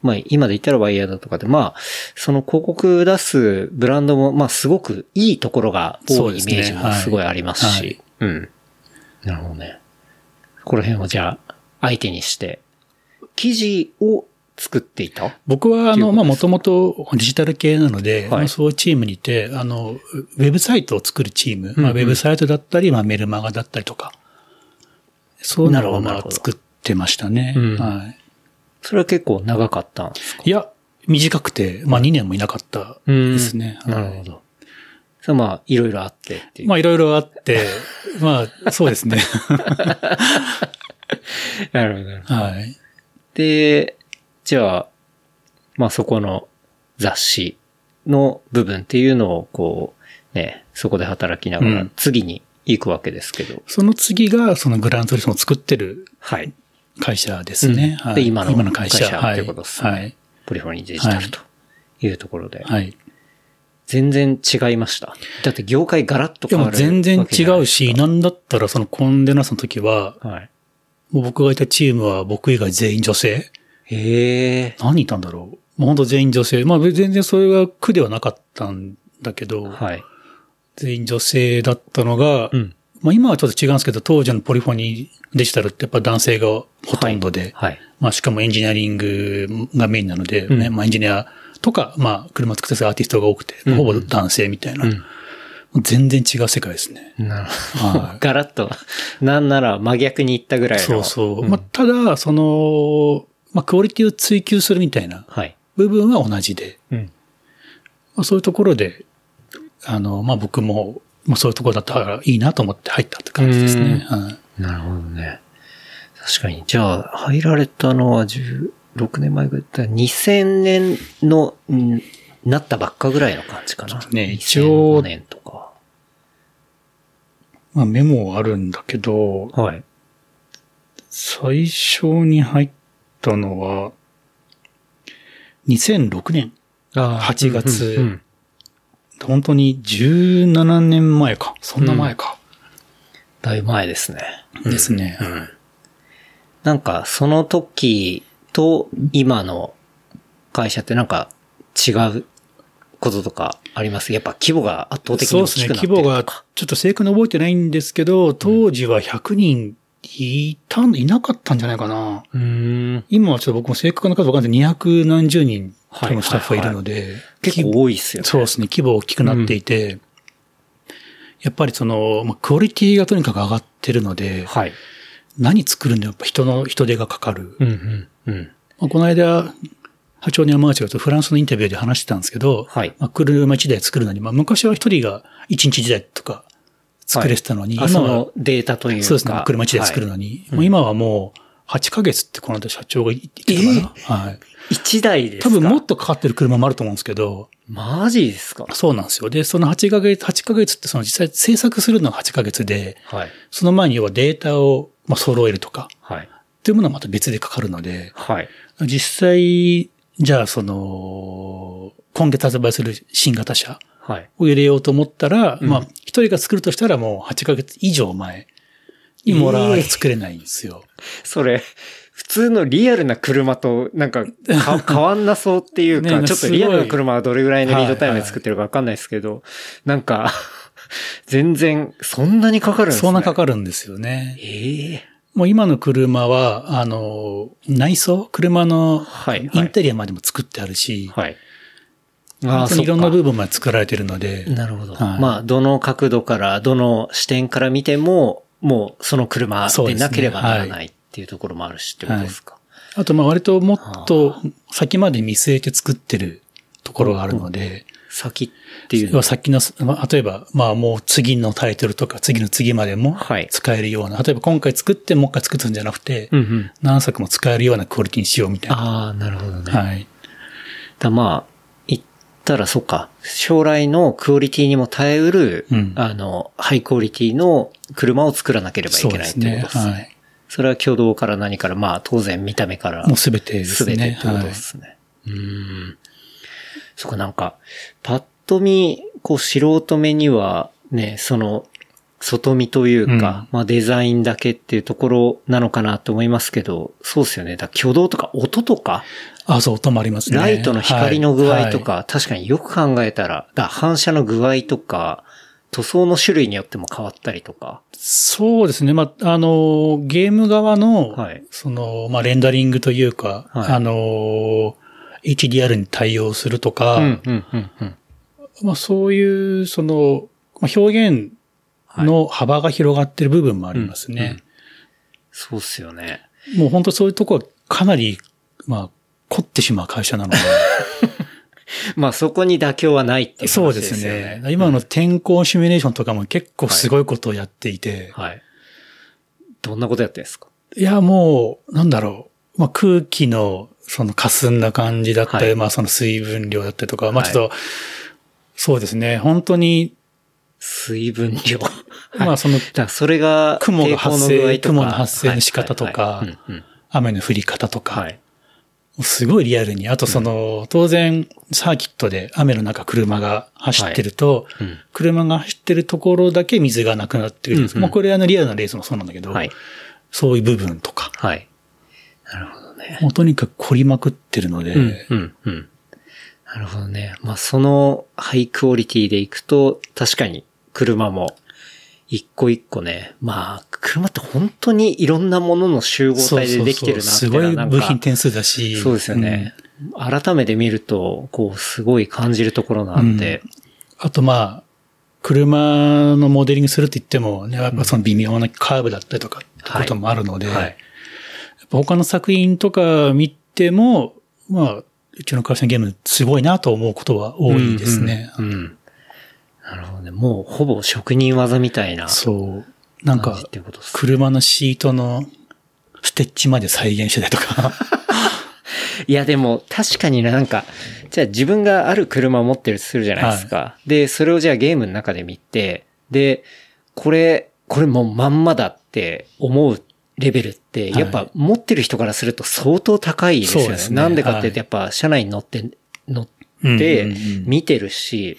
まあ今で言ったらワイヤーだとかで、まあ、その広告出すブランドも、まあすごくいいところが多いイメージもすごいありますし、そうですうん。なるほどね。この辺をじゃあ、相手にして、記事を作っていた？僕は、あの、まあ、もともとデジタル系なので、はいまあそういうチームにいて、あの、ウェブサイトを作るチーム、うんまあ、ウェブサイトだったり、まあ、メルマガだったりとか、そういうなるのを、まあ、作ってましたね。うんはい。それは結構長かったんですか？いや、短くて、まあ、2年もいなかったですね。はいなるほど。そまあ、いろいろあってって。まあ、いろいろあって、まあ、そうですね。なるほど。はい。で、じゃあ、まあそこの雑誌の部分っていうのをこう、ね、そこで働きながらうん次に行くわけですけど。その次が、そのグランツーリスモを作ってるはい。会社ですね。はいうんで、今の今の会社。っていうことですね。はい。ポリフォニーデジタルというところで。はい。全然違いました。だって業界ガラッと変わる全然違うわし、なんだったらそのコンデナスの時は、けじゃない。もう僕がいたチームは僕以外全員女性。はい。へえ。何人いたんだろう。もう本当全員女性。まあ全然それが苦ではなかったんだけど、はい。全員女性だったのが、うん。まあ今はちょっと違うんですけど、当時のポリフォニーデジタルってやっぱ男性がほとんどで、はい。まあしかもエンジニアリングがメインなので、ね、うんまあエンジニアとか、まあ車作ってるアーティストが多くて、うんほぼ男性みたいな、うん全然違う世界ですね。なるほど。はい ガラッと、なんなら真逆に行ったぐらいの。そうそう。んまあ、ただ、その、まあ、クオリティを追求するみたいなはい。部分は同じで、うん。まあ、そういうところで、あの、まあ、僕も、まあ、そういうところだったらいいなと思って入ったって感じですね。はいなるほどね。確かに。じゃあ、入られたのは16年前ぐらいだったら2000年の、んなったばっかぐらいの感じかな。ね一応2005年とか。まあ、メモあるんだけど、はい。最初に入ったのは、2006年。8月うんうん本当に17年前か。そんな前か。だいぶ前ですね。ですね。うん。なんか、その時と今の会社ってなんか違うこととかあります？やっぱ規模が圧倒的に大そうですね。きくなってる規模が、ちょっと正確に覚えてないんですけど、当時は100人いた、いなかったんじゃないかな。今はちょっと僕も正確な数わかんない。200何十人はい多分スタッフがいるので、結構多いっすよね。そうですね。規模大きくなっていて、やっぱりその、まあ、クオリティがとにかく上がってるので、はい。何作るんでやっぱ人の人手がかかる。うんうん。うん。まあ、この間、波長に山内がとフランスのインタビューで話してたんですけど、はいまあ、車1台作るのに、まあ、昔は一人が1日1台とか作れてたのに、あ、そ今はのデータというか。そうですね。車1台作るのに、もう今はもう8ヶ月ってこの間社長が言ってたかな。はい。一台ですか？多分もっとかかってる車もあると思うんですけど、マジですか？そうなんですよ。で、その8ヶ月、8ヶ月ってその実際制作するのが8ヶ月で、はい。その前に要はデータをまあ揃えるとか、はい。っていうものはまた別でかかるので、はい。実際、じゃあその、今月発売する新型車はい。を入れようと思ったら、うんまあ、一人が作るとしたらもう8ヶ月以上前にもらわ作れないんですよ。それ、普通のリアルな車となんかか 変わんなそうっていうか、ねちょっとリアルな車はどれぐらいのリードタイムで作ってるかわかんないですけど、なんか、全然、そんなにかかるんですね。そんなかる。かるんですよね。ええもう今の車は、あの、内装？車のはい。インテリアまでも作ってあるし、はい。本当にいろんな部分まで作られてるので、なるほど。はいまあ、どの角度から、どの視点から見ても、もうその車でなければならないっていうところもあるしってことですか。あとまあ割ともっと先まで見据えて作ってるところがあるので、先っていうのは？先の、まあ例えば、まあもう次のタイトルとか次の次までもはい使えるような、例えば今回作ってもう一回作ったんじゃなくて、うんうん。何作も使えるようなクオリティにしようみたいな。ああ、なるほどね。はい。だまあ、たらそっか、将来のクオリティにも耐えうる、うんあの、ハイクオリティの車を作らなければいけないっていうことですね。はい。それは挙動から何から、まあ当然見た目から。もうすべてですすべね。てってことですね。うーん。そっか、なんか、パッと見、こう素人目には、ね、その、外見というか、まあデザインだけっていうところなのかなと思いますけど、そうですよね。だ挙動とか音とか、あ、そう、音もありますね。ライトの光の具合とか、はい確かによく考えたら、だ反射の具合とか、塗装の種類によっても変わったりとか。そうですね。まあ、あの、ゲーム側の、はいその、まあ、レンダリングというか、はいあの、HDR に対応するとか、うん、うん、うん、うん。まあ、そういう、その、まあ、表現の幅が広がってる部分もありますね。そうっすよね。もう本当そういうとこはかなり、まあ、凝ってしまう会社なので。まあそこに妥協はないっていう話そうでですねね。。今の天候シミュレーションとかも結構すごいことをやっていて、はい。どんなことやってるんですか？いや、もう、なんだろう。まあ、空気の、その霞んだ感じだったり、はいまあ、その水分量だったりとか、まあ、はいちょっと、そうですね。本当に、水分量。まあ、その、だそれが、雲が発生雲の発生の仕方とか雨の降り方とか、はい。すごいリアルに。あと、その、当然、サーキットで雨の中車が走ってると、うん車が走ってるところだけ水がなくなってるんです。うんうんまあ、これあのリアルなレースもそうなんだけど、はい。そういう部分とか、はい。なるほどね。もうとにかく凝りまくってるので、うん、うん、うん。なるほどね。まあ、そのハイクオリティでいくと、確かに車も一個一個ね、まあ、車って本当にいろんなものの集合体でできてるなってすごい部品点数だし。そうですよね。改めて見ると、こう、すごい感じるところなんで、うんあとまあ、車のモデリングするって言っても、ね、やっぱその微妙なカーブだったりとかってこともあるので、はい。やっぱ他の作品とか見ても、まあ、うちの会社のゲームすごいなと思うことは多いですね。うん。うんなるほどね。もう、ほぼ職人技みたいなそう。なんか感じっ、ていうことですね。車のシートのステッチまで再現してたりとか。いや、でも、確かになんか、じゃあ自分がある車を持ってるとするじゃないですか。で、それをじゃあゲームの中で見て、で、これ、これもうまんまだって思うレベルって、はいやっぱ持ってる人からすると相当高いですよね。そうですねなんでかってやっぱ車内に乗って、乗っうんて見てるし、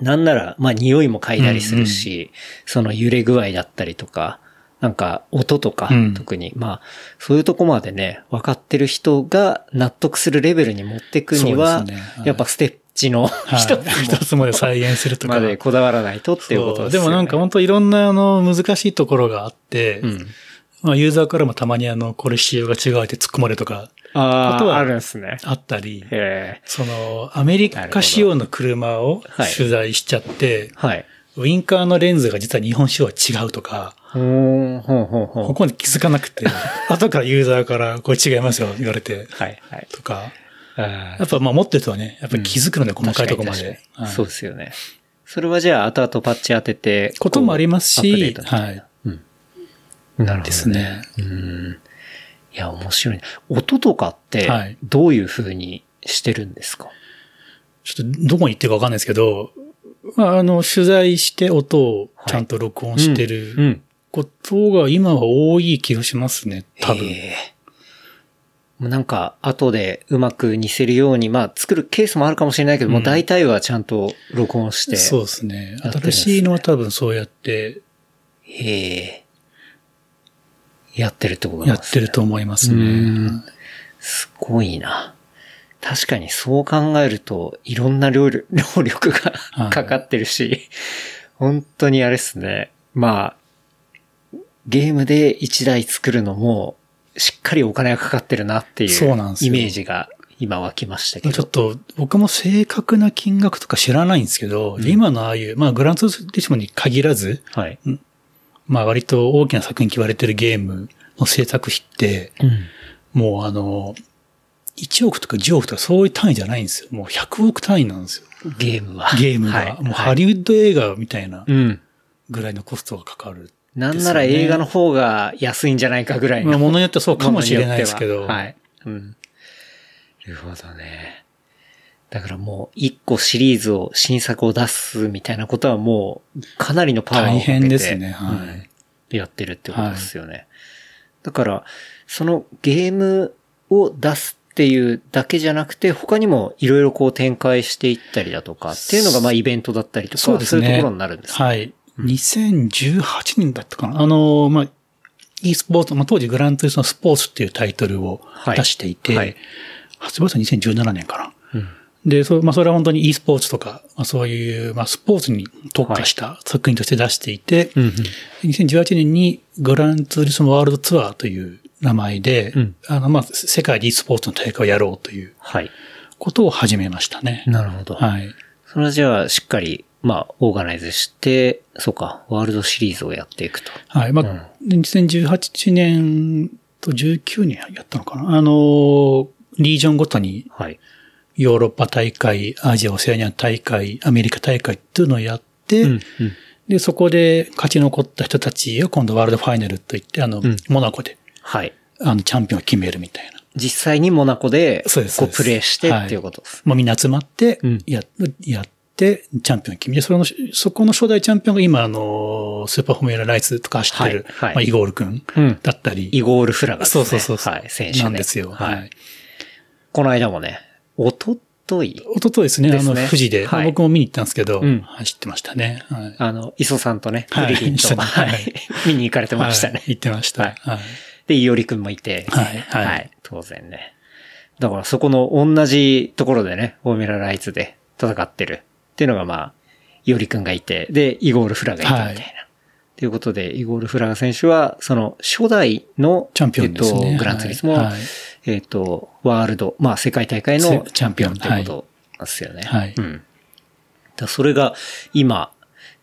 なんなら、まあ匂いも嗅いだりするし、その揺れ具合だったりとか、なんか音とか、うん。特に、まあ、そういうとこまでね、分かってる人が納得するレベルに持っていくには、ね。はい。やっぱステッチのはい。一つ一つまで再現するとか。までこだわらないとっていうことですよね。でもなんか本当いろんなあの難しいところがあって、うん。まあユーザーからもたまにあの、これ仕様が違うって突っ込まれるとかことはあるんですね。あったり。その、アメリカ仕様の車をはい取材しちゃって、はい。ウインカーのレンズが実は日本仕様は違うとか。ここに気づかなくて、後からユーザーからこれ違いますよ言われて、はい、はい。とか、あやっぱまあ持ってる人はね、やっぱり気づくので細かいところまで。はいそうですよね。それはじゃあ、後々パッチ当てて。こともありますしはいなうん。なるほど、です。ね。うん。いや、面白い。音とかってはい、どういう風にしてるんですか、ちょっとどこに行ってるかわかんないですけど、まあ、あの、取材して音をちゃんと録音してうるん。ことが今は多い気がしますね、多分。へえもうなんか、後でうまく似せるように、まあ、作るケースもあるかもしれないけど、もう大体はちゃんと録音して。そうですね。やってるんですね新しいのは多分そうやってへえ。やってるってことなんやっですね。てると思いますうねん。すごいな。確かにそう考えると、いろんな労力 がはいかかってるし、本当にあれっすね。まあ、ゲームで1台作るのも、しっかりお金がかかってるなっていうイメージが今湧きましたけど。ちょっと僕も正確な金額とか知らないんですけど、今のああいう、まあグランツーリスモに限らず、はい。まあ割と大きな作品に言われてるゲームの制作費って、うん。もうあの、1億とか10億とかそういう単位じゃないんですよ。もう100億単位なんですよ。ゲームは。ゲームが。はいもうハリウッド映画みたいなうん。ぐらいのコストがかかる。なんなら映画の方が安いんじゃないかぐらいの。まあ物によってはそうかもしれないですけど。はい。うん。なるほどね。だからもう一個シリーズを、新作を出すみたいなことはもう、かなりのパワーをかけて大変ですねはいうんやってるってことですよね。だから、そのゲームを出すっていうだけじゃなくて、他にもいろいろこう展開していったりだとかっていうのがまあイベントだったりとか、そうですね。いうところになるんですかはい。2018年だったかな。あの、まあ、e スポーツ、まあ、当時グランツーリスのスポーツっていうタイトルを出していて、はいはい発売した2017年かな。うん。で、そう、まあ、それは本当に e スポーツとか、まあ、そういう、まあ、スポーツに特化した作品として出していて、うん。2018年にグランツーリスモワールドツアーという名前で、うんあの、まあ、世界で e スポーツの大会をやろうというはい。ことを始めましたね。なるほど。はい。それはじゃあ、しっかり、まあ、オーガナイズして、そうか、ワールドシリーズをやっていくと。はい。まあ、2018年と19年やったのかな。あの、リージョンごとにはい。ヨーロッパ大会、アジア、オセアニア大会、アメリカ大会っていうのをやって、うん。うん。で、そこで勝ち残った人たちを今度ワールドファイナルといって、あの、んモナコで、はい。あの、チャンピオンを決めるみたいな。実際にモナコで、そうですこう、プレイしてっていうことです。もうみんな集まってうん、や、やって、チャンピオンを決めて、その、そこの初代チャンピオンが今、あの、スーパーフォーミュラライツとか走ってる、はいはいまあ、イゴール君うんだったり、イゴール・フラガですね。そうそうそうそう、はい、選手ね。なんですよ。は。はいい。この間もね、おととい、一昨日ですね、ですね。あの、富士で、はい。僕も見に行ったんですけど、うん。走ってましたね。はい。あの、磯さんとね、はいフリリンと、ははい。い、見に行かれてましたね。はい。行ってました。はい。はい。で、いおりくんもいて、はい。はい。当然ね。だからそこの同じところでね、フォーミュラライツで戦ってるっていうのがまあ、いおりくんがいて、で、イゴール・フラがいてみたいな。はい。ということで、イゴール・フラガ選手は、その初代の、チャンピオンですね。えっと、グランツーリスモ、はいはいえっと、ワールド、まあ世界大会のせチャンピオンってことなんですよね。はいうん。だそれが今、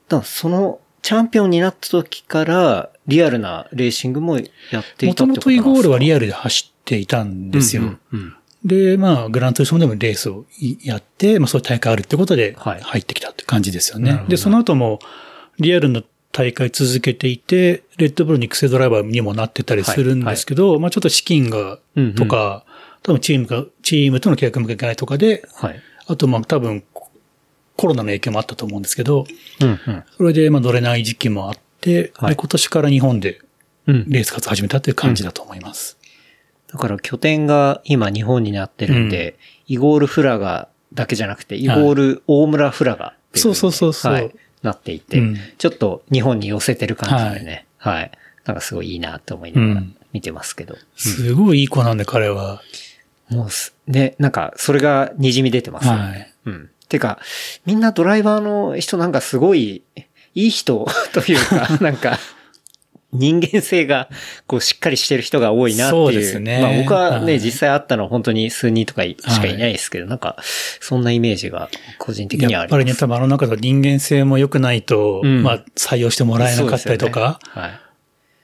だそのチャンピオンになった時から、リアルなレーシングもやっていもたってことともとイゴールはリアアルで走っていたんですよ。うんうんで、まあ、グランツーリスモでもレースをやって、まあ、そういう大会あるってことではい入ってきたって感じですよね。なるほどで、その後も、リアルの大会続けていて、レッドブルの育成ドライバーにもなってたりするんですけど、まあ、ちょっと資金がうんうん、とか、多分チームが、チームとの契約もいけないとかで、はい。あと、まあ、多分、コロナの影響もあったと思うんですけど、うんうん。それで、まあ、乗れない時期もあって、はい。で今年から日本でうん。レース活動始めたっていう感じだと思います。だから拠点が今日本になってるんで、イゴール・フラガだけじゃなくて、イゴール・大村フラガっていそうそうそうそう。はいなっていて、うんちょっと日本に寄せてる感じでね、はい。なんかすごいいいなって思いながらうん見てますけど。すごいいい子なんで、彼は。もうす、ね、なんか、それが滲み出てますよね。はいうん。てか、みんなドライバーの人なんかすごい、いい人というか、なんか、人間性が、こう、しっかりしてる人が多いなっていう。そうですねまあ僕はね、はい実際会ったの本当に数人とかいしかいないですけど、なんか、そんなイメージが個人的にはあります。やっぱりね、多分あの中で人間性も良くないと、うんまあ、採用してもらえなかったりとか、ねはい。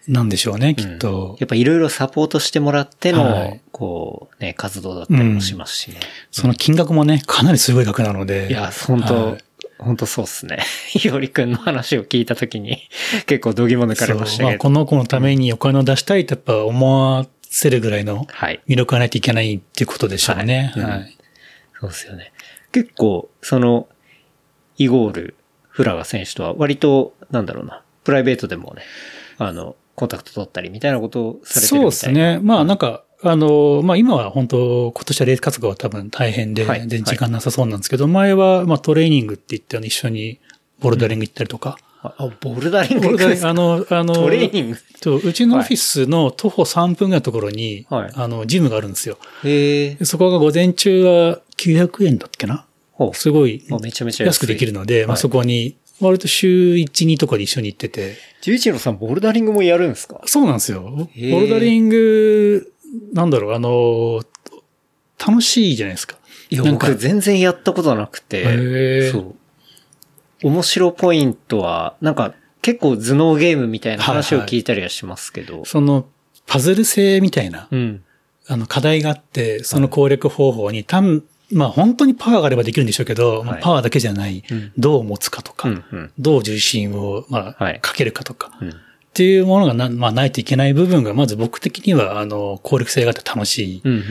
なんでしょうね、きっうんと。やっぱいろいろサポートしてもらっての、はいこう、ね、活動だったりもしますしね。その金額もね、かなりすごい額なので。いや、本当、はい本当そうっすね。いおりくんの話を聞いたときに、結構度肝抜かれましたそうまあ、けど。この子のためにお金を出したいとやっぱ思わせるぐらいのはい。魅力がないといけないっていうことでしょうね。はいうんはい。そうですよね。結構、その、イゴール、フラガ選手とは割と、なんだろうな、プライベートでもね、あの、コンタクト取ったりみたいなことをされてるみたいそうですね。まあなんか、あの、まあ今は本当今年はレース活動は多分大変で、はい全然時間なさそうなんですけど、前はまあトレーニングって言って一緒にボルダリング行ったりとか。あ、あボルダリングあの、あの、トレーニング？そううちのオフィスの徒歩3分ぐらいのところに、はい。あの、ジムがあるんですよ。へ。そこが午前中は900円だっけな？すごいあめちゃめちゃ安くできるので、まあはいそこに、割と週1、2とかで一緒に行ってて、十一郎さんボルダリングもやるんですか？そうなんですよ。ボルダリング、なんだろう、あの、楽しいじゃないですか。いや、僕全然やったことなくて、そう。面白ポイントは、なんか結構頭脳ゲームみたいな話を聞いたりはしますけど。その、パズル性みたいな、うん。あの、課題があって、その攻略方法に、たん、まあ本当にパワーがあればできるんでしょうけど、まあはいパワーだけじゃない、うんどう持つかとか、うん。うん。どう重心を、まあ、はいかけるかとか、うん。っていうものがな、まあ、ないといけない部分が、まず僕的には、あの、効力性があって楽しい。うん。うん。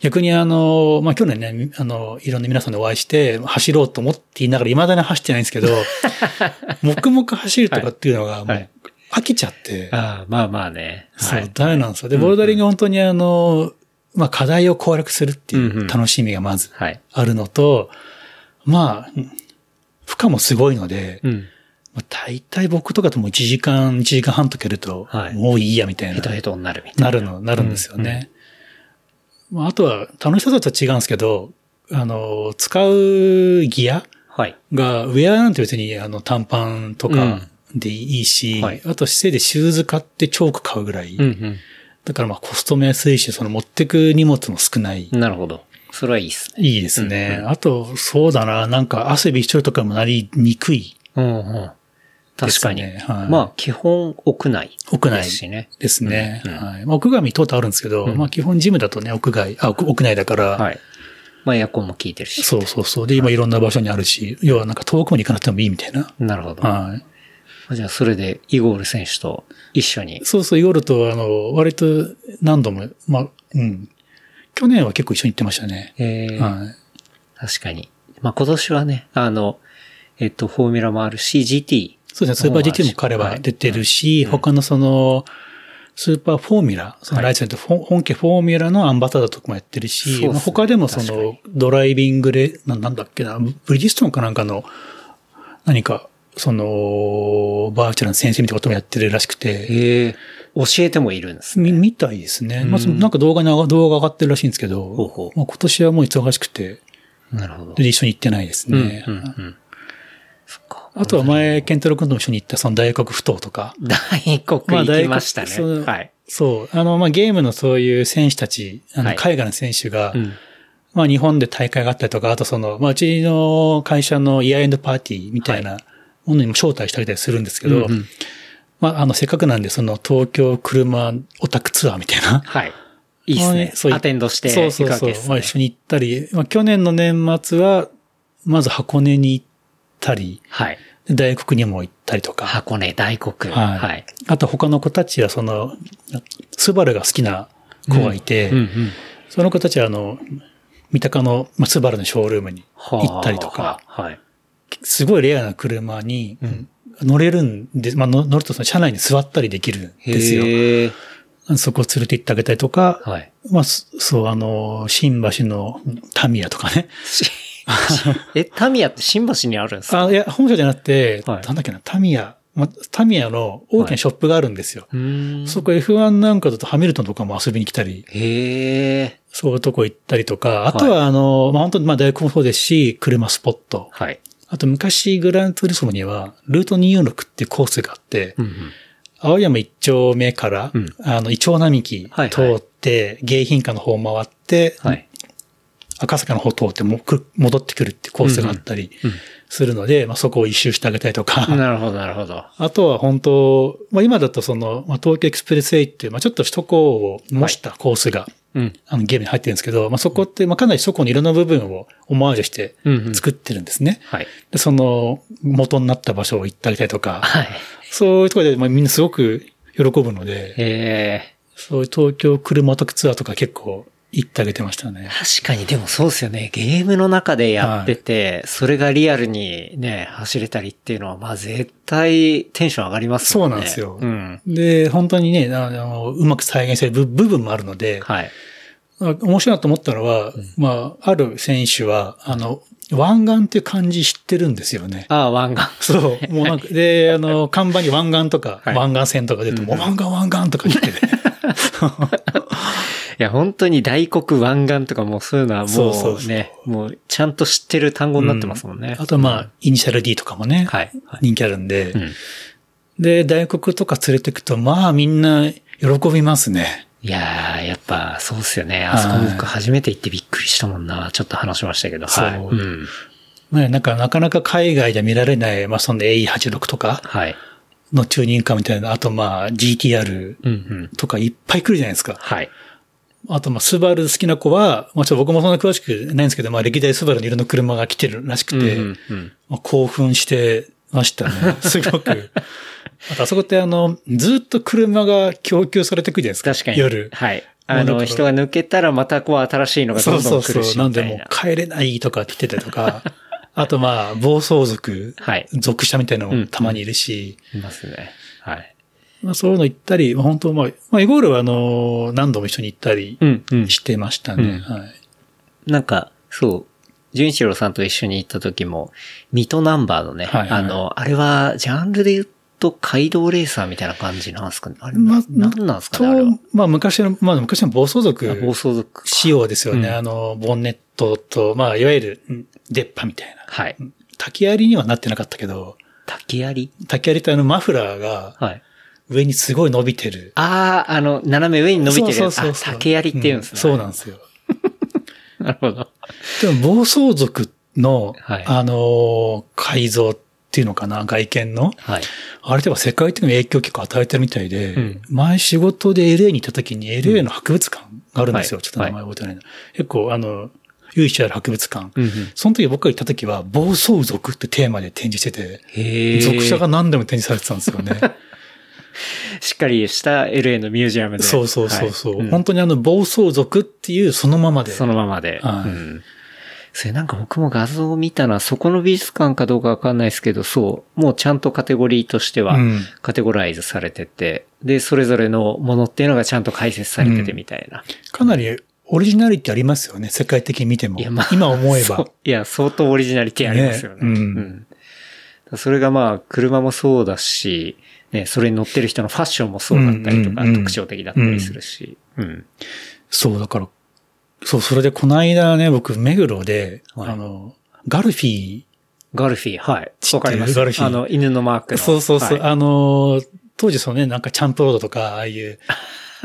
逆にあの、まあ、去年ね、あの、いろんな皆さんでお会いして、走ろうと思って言いながら、未だに走ってないんですけど、黙々走るとかっていうのが、もうはい、飽きちゃって、ああ、まあまあね。そう、はいダメなんですよ。で、ボルダリングは本当にあの、まあ、課題を攻略するっていうんうんう楽しみがまずはい。あるのと、まあ、負荷もすごいので、うん。まあ、大体僕とかとも1時間、1時間半とけると、はいもういいやみたいなヘト、ヘトになるみたいな。なるの、なるんですよね。まあ、あとは楽しさとは違うんですけど、あの、使うギアはい。が、ウェアなんて別にあの短パンとかでいいし、はいあと姿勢でシューズ買ってチョーク買うぐらい。うんだからまあコストも安いし、その持ってく荷物も少ない。うん。なるほど。それはいいっすね。いいですね。うんあと、そうだな、なんか汗びっしょりとかもなりにくいうんうん。確かに。ねはいまあ、基本屋内。屋内ですしね。ですね。うんうんはい。まあ、屋外も通ってあるんですけど、うんまあ基本ジムだとね、屋外、あ、屋屋内だから、はい。まあ、エアコンも効いてるし。そうそうそう。で、今いろんな場所にあるし、要はなんか遠くまで行かなくてもいいみたいな。なるほど。はい。じゃあ、それで、イゴール選手と一緒に。そうそう、夜と、あの、割と何度も、まあ、うん。去年は結構一緒に行ってましたね。えーはい。確かに。まあ、今年はね、あの、えっと、フォーミュラもあるし、GT。そうですね、スーパー GT も彼は出てるし、他のその、スーパーフォーミュラ、そのライセンスフォ本家フォーミュラのアンバサダーとかもやってるし、ねまあ他でもその、ドライビングレ、ななんだっけな、ブリヂストンかなんかの、何か、その、バーチャルの先生みたいなこともやってるらしくて、ええ。教えてもいるんですね。み、みたいですね。まあ、なんか動画に動画上がってるらしいんですけど、ほうほう。まあ、今年はもう忙しくて、なるほど。で、一緒に行ってないですうん、うん、ね。うん。あとは前、ケンタロウ君とも一緒に行ったその大黒不当とか、大国行きましたね。そうはい。そう。あの、まあ、ゲームのそういう選手たち、あの、はい海外の選手が、うん。まあ、日本で大会があったりとか、あとその、まあ、うちの会社のイヤーエンドパーティーみたいなものにも招待したりするんですけど、うんうんまあ、あの、せっかくなんで、その、東京車オタクツアーみたいな。はい。いいっすね。そうアテンドしてそう行そうそう。まあ、一緒に行ったり、まあ、去年の年末は、まず箱根に行ったり、はい。で大黒にも行ったりとか。箱根大国。はい。はい。あと他の子たちは、その、スバルが好きな子がいて、うんうん。その子たちは、あの、三鷹の、まあ、スバルのショールームには行ったりとか、あ。はい。すごいレアな車にうん乗れるんで、まあ、乗乗るとその車内に座ったりできるんですよ。そこを連れて行ってあげたりとか、はい。まあ、そそう、あの、新橋のタミヤとかね。しえ、タミヤって新橋にあるんですか？あ、いや、本社じゃなくて、はいなんだっけな、タミヤ、ま、タミヤの大きなショップがあるんですよ。うーん。そこ F1 なんかだとハミルトンとかも遊びに来たり、へえ。そういうとこ行ったりとか、あとはあの、まあ、本当にまあ大学もそうですし、車スポット。はい。あと昔グランツーリスモには、ルート246っていうコースがあって、うんうん。青山一丁目から、うんあの、イチョウ並木はいはい通って、迎賓館の方を回って、はい。赤坂の方通ってもく戻ってくるっていうコースがあったりうんうんするので、まあ、そこを一周してあげたりとか、なるほど、なるほど。あとは本当、まあ、今だとその、まあ、東京エクスプレスウェイっていう、まあ、ちょっと首都高を模したコースが、うん。あのゲームに入ってるんですけど、まあ、そこって、まあ、かなり首都高のいろんな部分をオマージュしてうんうん作ってるんですね。はい。で、その元になった場所を行ってあげたりとか、はい。そういうところで、まあ、みんなすごく喜ぶので。そういう東京車オタクツアーとか結構行ってあげてましたね。確かに、でもそうですよね。ゲームの中でやってて、それがリアルにね、走れたりっていうのは、まあ絶対テンション上がりますもんね。そうなんですようん。で、本当にね、あのうまく再現してる部部分もあるので、はい。あ面白いなと思ったのは、まあ、ある選手は、あの、湾岸っていう漢字知ってるんですよね。ああ、湾岸。そう。もうなんか、で、あの、看板に湾岸とか、はい湾岸線とか出ると、もう湾岸湾岸とか言ってて。いや、本当に大黒湾岸とかもうそういうのはそもうそうそううね、もうちゃんと知ってる単語になってますもんね。あと、まあ、イニシャル D とかもね、はい。はい人気あるんで、うんで、大黒とか連れてくと、まあ、みんな喜びますね。いやー、やっぱそうっすよね。あそこはい僕初めて行ってびっくりしたもんな。ちょっと話しましたけど。はい。そううん。ね、なんか、なかなか海外で見られない、まあ、その A86 とかはい。のチューニングカーみたいな、あとまあ、GTR うんうん。とかいっぱい来るじゃないですか。はい。あと、まあ、スバル好きな子は、まあ、ちょっと僕もそんな詳しくないんですけど、まあ、歴代スバルの色の車が来てるらしくて、うんうんうんまあ、興奮してましたね。すごく。あと、あそこってあの、ずっと車が供給されてくるじゃないですか。確かに。夜。はい。あの、人が抜けたらまたこう新しいのがどそうんどそうそう。ん来るし。なんでもう帰れないとかって言ってたりとか、あとまあ、暴走族、はい。属者みたいなのもたまにいるし、いますね。はい。まあ、そういうの行ったり、まあ、本当まあ、まあ、イゴールはあの、何度も一緒に行ったり。してましたね。うんはい。なんか、そう。純一郎さんと一緒に行った時も、水戸ナンバーのね、はいはいあの、あれは、ジャンルで言うと街道レーサーみたいな感じなんですかねあれ、まあなんなんですかねあれはと。、まあ昔の、まあ昔の暴走族あ暴走族。仕様ですよね。うんあの、ボンネットと、まあいわゆるん出っ歯みたいな。はい。竹槍にはなってなかったけど、竹槍？竹槍ってあのマフラーがはい。上にすごい伸びてる。ああ、あの、斜め上に伸びてる。そうそうそうそうあ竹槍って言うんですね。んそうなんですよ。なるほど。でも暴走族の、はいあのー改造っていうのかな、外見の。はい。あれでは世界的な影響を結構与えてるみたいで、うん前仕事で LA に行った時に LA の博物館があるんですよ。はいちょっと名前覚えてないな。結構あの、由緒ある博物館。うんうんその時僕が行った時は暴走族ってテーマで展示してて。属者が何でも展示されてたんですよね。しっかりした LA のミュージアムで。そうそうそうそう、はいん本当にあの暴走族っていうそのままで。そのままで。はいうん。それなんか僕も画像を見たら、そこの美術館かどうかわかんないですけど、そう、もうちゃんとカテゴリーとしてはうん、カテゴライズされてて、で、それぞれのものっていうのがちゃんと解説されててみたいな。かなりオリジナリティありますよね。世界的に見ても。いやまあ今思えば。いや、相当オリジナリティありますよね。ねうんうんそれがまあ、車もそうだし、ね、それに乗ってる人のファッションもそうだったりとか、特徴的だったりするし。うん。そう、だから、そう、それでこの間ね、僕、目黒で、はいあの、ガルフィガルフィー、はい。わかります。ガルフィーあの、犬のマークー。の。そうそうそう、はいあの、当時そのね、なんかチャンプロードとか、ああいう、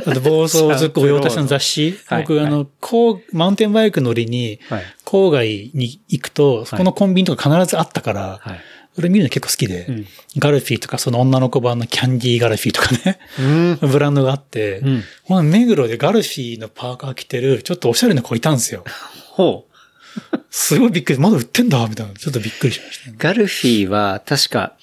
あと暴走族御用達の雑誌。はい僕、あの、こう、マウンテンバイク乗りに、はい。郊外に行くと、そこのコンビニとか必ずあったから、はい。それ見るの結構好きで、うんガルフィーとか、その女の子版のキャンディーガルフィーとかね、うん。ブランドがあって、うんこの目黒でガルフィーのパーカー着てる、ちょっとおしゃれな子いたんですよ。ほう。すごいびっくり。まだ売ってんだみたいな。ちょっとびっくりしましたね。ガルフィーは確か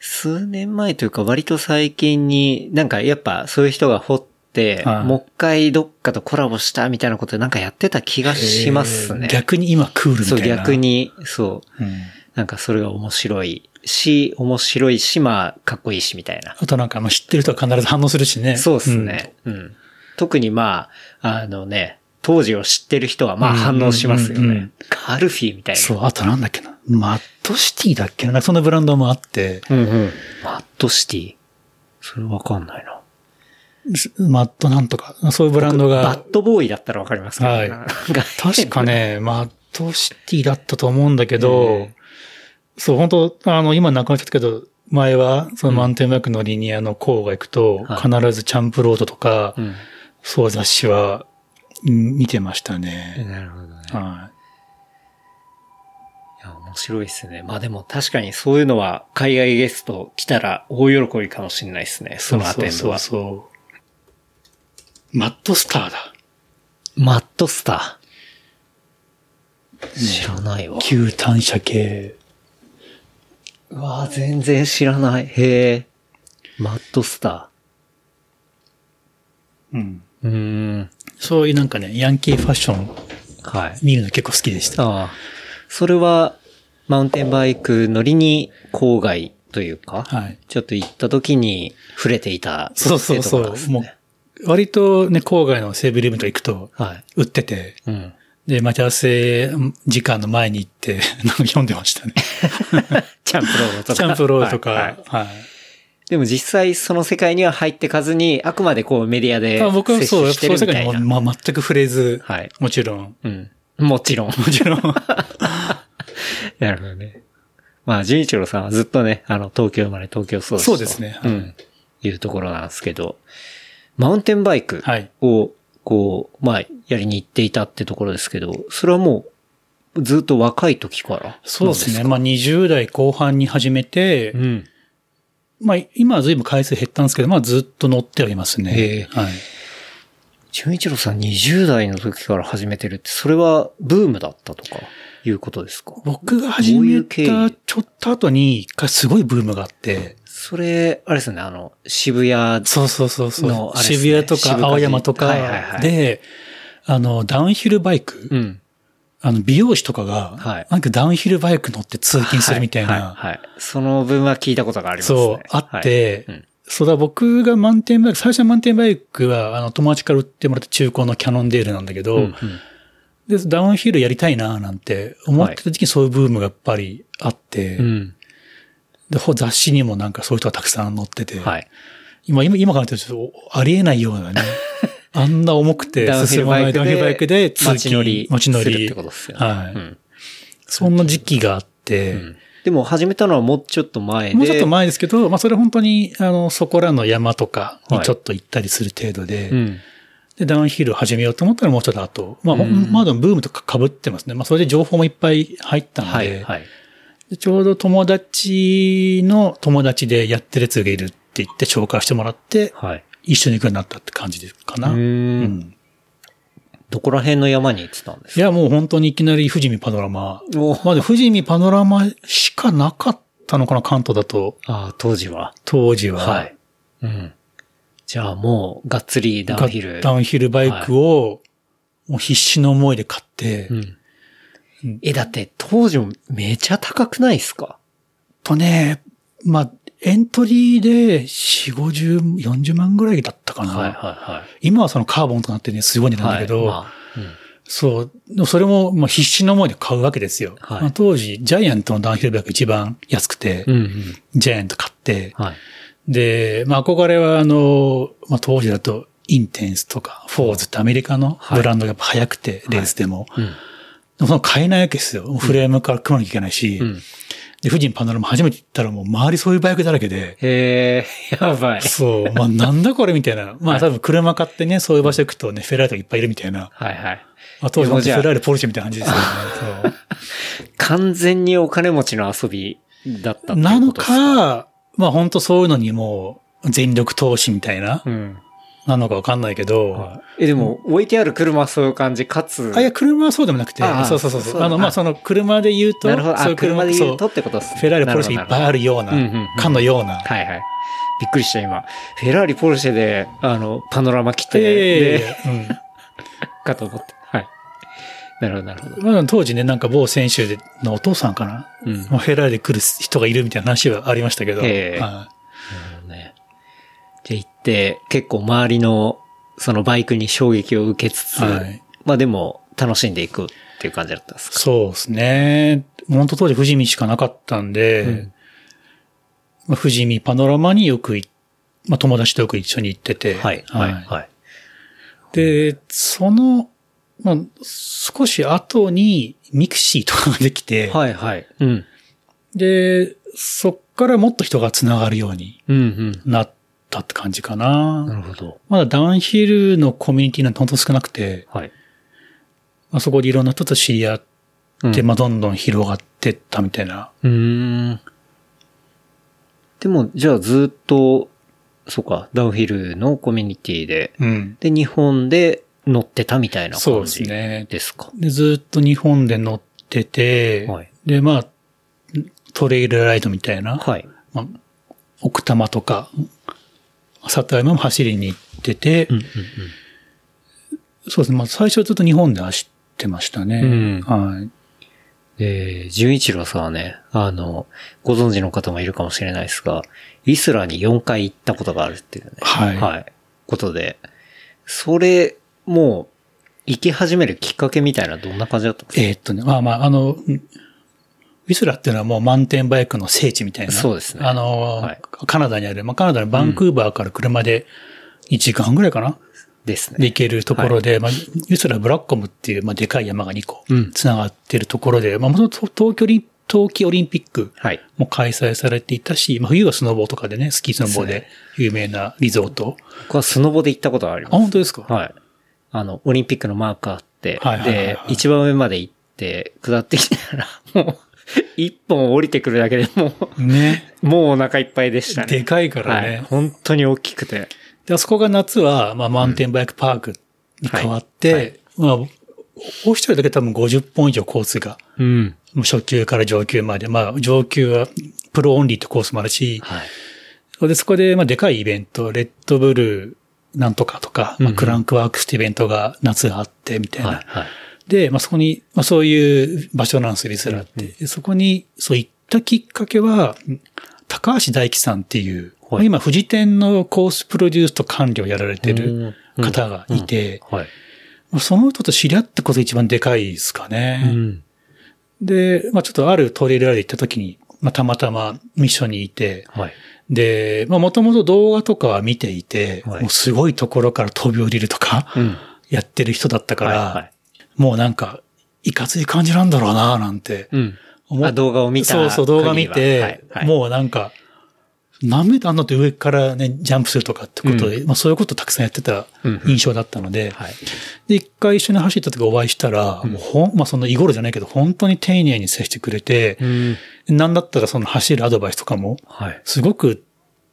数年前というか割と最近になんかやっぱそういう人が掘って、はいもう一回どっかとコラボしたみたいなことでなんかやってた気がしますね。えー逆に今クールみたそういな。逆。に、そう。うん。なんかそれが面白いし、面白いし、まあかっこいいしみたいな。あとなんか、まあ、知ってる人は必ず反応するしね。そうですね、うん。特にまあ、あのね、当時を知ってる人はまあ反応しますよねうんうんうんうん。ガルフィーみたいな。そう、あとなんだっけな。マットシティだっけな。なんかそのブランドもあって、うんうん。マットシティ。それわかんないな。マットなんとか、そういうブランドがバッ、ドボーイだったらわかりますけど、はいなん確か。ね、マットシティだったと思うんだけど、えそう、本当あの、今なくなっちゃったけど、前は、そのマウンテンバイクのリニアの郊外行くと、はい必ずチャンプロードとか、うん。そう雑誌は、うん見てましたね。なるほどね。はいや、面白いですね。まあでも確かにそういうのは海外ゲスト来たら大喜びかもしれないですね。い。そのアテンドは。そうそうそう。マットスターだ。マットスター。知らないわ。旧単車系。うわ全然知らない。へえ。マットスタうん。ー。うーん。そういうなんかね、ヤンキーファッションはい。見るの結構好きでした。ああ。それは、マウンテンバイク乗りに郊外というか、はい。ちょっと行った時に触れていた。そうそうそうもう、割とね、郊外の西武リブとか行くと、はい。売ってて、うん。で、待ち合わせ時間の前に行って、読んでましたね。チャンプロードとか。チャンプローとか、はいはい。はいでも実際その世界には入ってかずに、あくまでこうメディアであ僕は摂そう、取してそういう世。界にも、ま、全く触れず、はい。もちろん。うん。もちろん。もちろん。なるほどね。まあ、純一郎さんはずっとね、あの、東京生まれ、東京育ちとそうですねはいうん。いうところなんですけど、マウンテンバイクはいを、こう、まあ、やりに行っていたってところですけど、それはもう、ずっと若い時から？そうですね。まあ20代後半に始めて、うん。まあ今は随分回数減ったんですけど、まあずっと乗ってはいますへねえ。はい。純一郎さん20代の時から始めてるって、それはブームだったとか、いうことですか？僕が始めたちょっと後に一回すごいブームがあって、それ、あれですよね、あの、渋谷そうそうそうそう、のあれですね渋谷とか青山とはいはいはい。かで、あの、ダウンヒルバイク、うん。あの、美容師とかが、はい。なんかダウンヒルバイク乗って通勤するみたいな、はい、はいはい。その分は聞いたことがありますね。そう、あって、はいうん。そうだ、僕がマウンテンバイク、最初のマウンテンバイクは、あの、友達から売ってもらった中古のキャノンデールなんだけど、うんうん。で、ダウンヒルやりたいな、なんて思ってた時期にそういうブームがやっぱりあって、うん。で、ほ雑誌にもなんかそういう人がたくさん載ってて、はい。今、今、今からちょっとありえないようなね、あんな重くて進まないルバイクダウンヒルバイクでで通勤街乗り街乗りってことですよね。はいうんそんな時期があって、うんでも始めたのはもうちょっと前で。もうちょっと前ですけど、まあそれ本当に、あの、そこらの山とかにはいちょっと行ったりする程度で、うん。で、ダウンヒル始めようと思ったらもうちょっと後。まあ、ほんうんまだブームとか被ってますね。まあそれで情報もいっぱい入ったので、はい、はい。でちょうど友達の友達でやってるやつがいるって言って紹介してもらって、はい。一緒に行くようになったって感じですかな。うんんどこら辺の山に行ってたんですいや、もう本当にいきなり富士見パノラマ。おまあで、富士見パノラマしかなかったのかな、関東だと。ああ、当時は。当時は。はい。うん。じゃあもう、がっつりダウンヒル。ダウンヒルバイクを、もう必死の思いで買って、うんうん。え、だって当時めちゃ高くないですか？とね、まあ、エントリーで4、50、40万ぐらいだったかな。はいはいはい。今はそのカーボンとなってね、すごい値段だけど、はいまあうんそう。それも、まあ、必死の思いで買うわけですよ。はいまあ、当時、ジャイアントのダウンヒルバイク一番安くて、うんうん。ジャイアント買って、はい。で、まあ、憧れは、あの、まあ、当時だと、インテンスとか、フォーズってアメリカのブランドがやっぱ速くて、レースでも。うん。でもその買えないわけですよ。フレームから組まなきゃいけないし、うん。で、富士パノラマ初めて行ったらもう周りそういうバイクだらけで、へえ、やばい。そう、まあなんだこれみたいな。まあ多分車買ってね、そういう場所行くとね、フェラーリとかいっぱいいるみたいな。はいはい。まあ当時フェラーリ、ポルシェみたいな感じですよね。完全にお金持ちの遊びだったなのか、まあ本当そういうのにもう全力投資みたいな、うん。なのかわかんないけど、はいえ、でも、置いてある車はそういう感じ、かつ、あ、いや、車はそうでもなくて、ああそうそうそうそう。あの、まあその車で言うと、なるほど。あ、そういう車で言うとってことですね。フェラーリ、ポルシェいっぱいあるようなかのような。はいはい。びっくりした今。フェラーリ、ポルシェで、あの、パノラマ来て。かと思って。はい。なるほど、なるほど。まあ、当時ね、なんか某選手のお父さんかな、うん。まあフェラーリで来る人がいるみたいな話はありましたけど、ええ。結構周りの、そのバイクに衝撃を受けつつ、はいまあでも、楽しんでいくっていう感じだったんですい、か？そうですね。本当当時富士見しかなかったんで、うんまあ、富士見パノラマによくいまあ、友達とよく一緒に行ってて、はい、はい、はい。で、その、まあ、少し後にミクシーとかができて、はい、はい。うん。で、そっからもっと人が繋がるようにうん、うん。なったって感じかな。なるほど。まだダウンヒルのコミュニティなんて本当少なくて、はい。まあ、そこでいろんな人と知り合って、うんまあ、どんどん広がってったみたいな。うーん。でも、じゃあずっと、そうか、ダウンヒルのコミュニティで、うん。で、日本で乗ってたみたいなそうです感じね。ですか。で、ずっと日本で乗ってて、はいで、まあ、トレイルライドみたいな、はい。まあ、奥多摩とか、里山も走りに行ってて、うん、うん、そうですね。まあ、最初はずっと日本で走ってましたね。うんはい。で、純一郎さんはね、あの、ご存知の方もいるかもしれないですが、ウィスラーに4回行ったことがあるっていうね。はいはい。ことで、それ、もう、行き始めるきっかけみたいなどんな感じだったんですか？えーっとね、まあまあ、あの、うんウィスラーっていうのはもうマウンテンバイクの聖地みたいな。そうですねあの、はいカナダにある、まあカナダのバンクーバーから車で1時間ぐらいかな、ですね。で行けるところで、まあ、ウィスラーブラッコムっていう、まあ、でかい山が2個うん、繋がってるところで、まあ、もともと東京オリン冬季オリンピックはい。も開催されていたし、まあ、冬はスノボーとかでね、スキースノボーで有名なリゾート。僕はスノボで行ったことがありあ、ます。本当ですか？はい。あの、オリンピックのマークあって、はいはいはいはいで、一番上まで行って、下ってきたら、もう、一本降りてくるだけでもね。う、もうお腹いっぱいでしたね。でかいからはい。ね。本当に大きくて。で、あそこが夏は、まあ、マウンテンバイクパークに変わって、はいはいまあ、オフィシャルだけ多分50本以上コースが、うん。もう初級から上級まで、まあ、上級はプロオンリーってコースもあるし、はい。でそこで、まあ、でかいイベント、レッドブルなんとかとか、まあ、うんクランクワークスってイベントが夏あって、みたいな。はい。はい。で、まあ、そこに、まあ、そういう場所なんですよ、リスラーって。でそこに、そう行ったきっかけは、高橋大樹さんっていう、はいまあ今、富士店のコースプロデュースと管理をやられてる方がいて、その人と知り合ったことが一番でかいですかうね。ん。で、まあちょっとあるトレイルライド行った時に、まあ、たまたまミッションにいて、はい。で、まあ、もともと動画とかは見ていて、はいもうすごいところから飛び降りるとか、うん。やってる人だったから、もうなんか、いかつい感じなんだろうな、なんてうん。思っあ、動画を見たそうそう、動画見て、ははいはいもうなんか、何メーターあんのって上からね、ジャンプするとかってことで、まあそういうことたくさんやってたうん印象だったので、はい。で、一回一緒に走った時お会いしたら、もうほん、まあそのイゴールじゃないけど、本当に丁寧に接してくれて、うん。なんだったらその走るアドバイスとかも、はい。すごく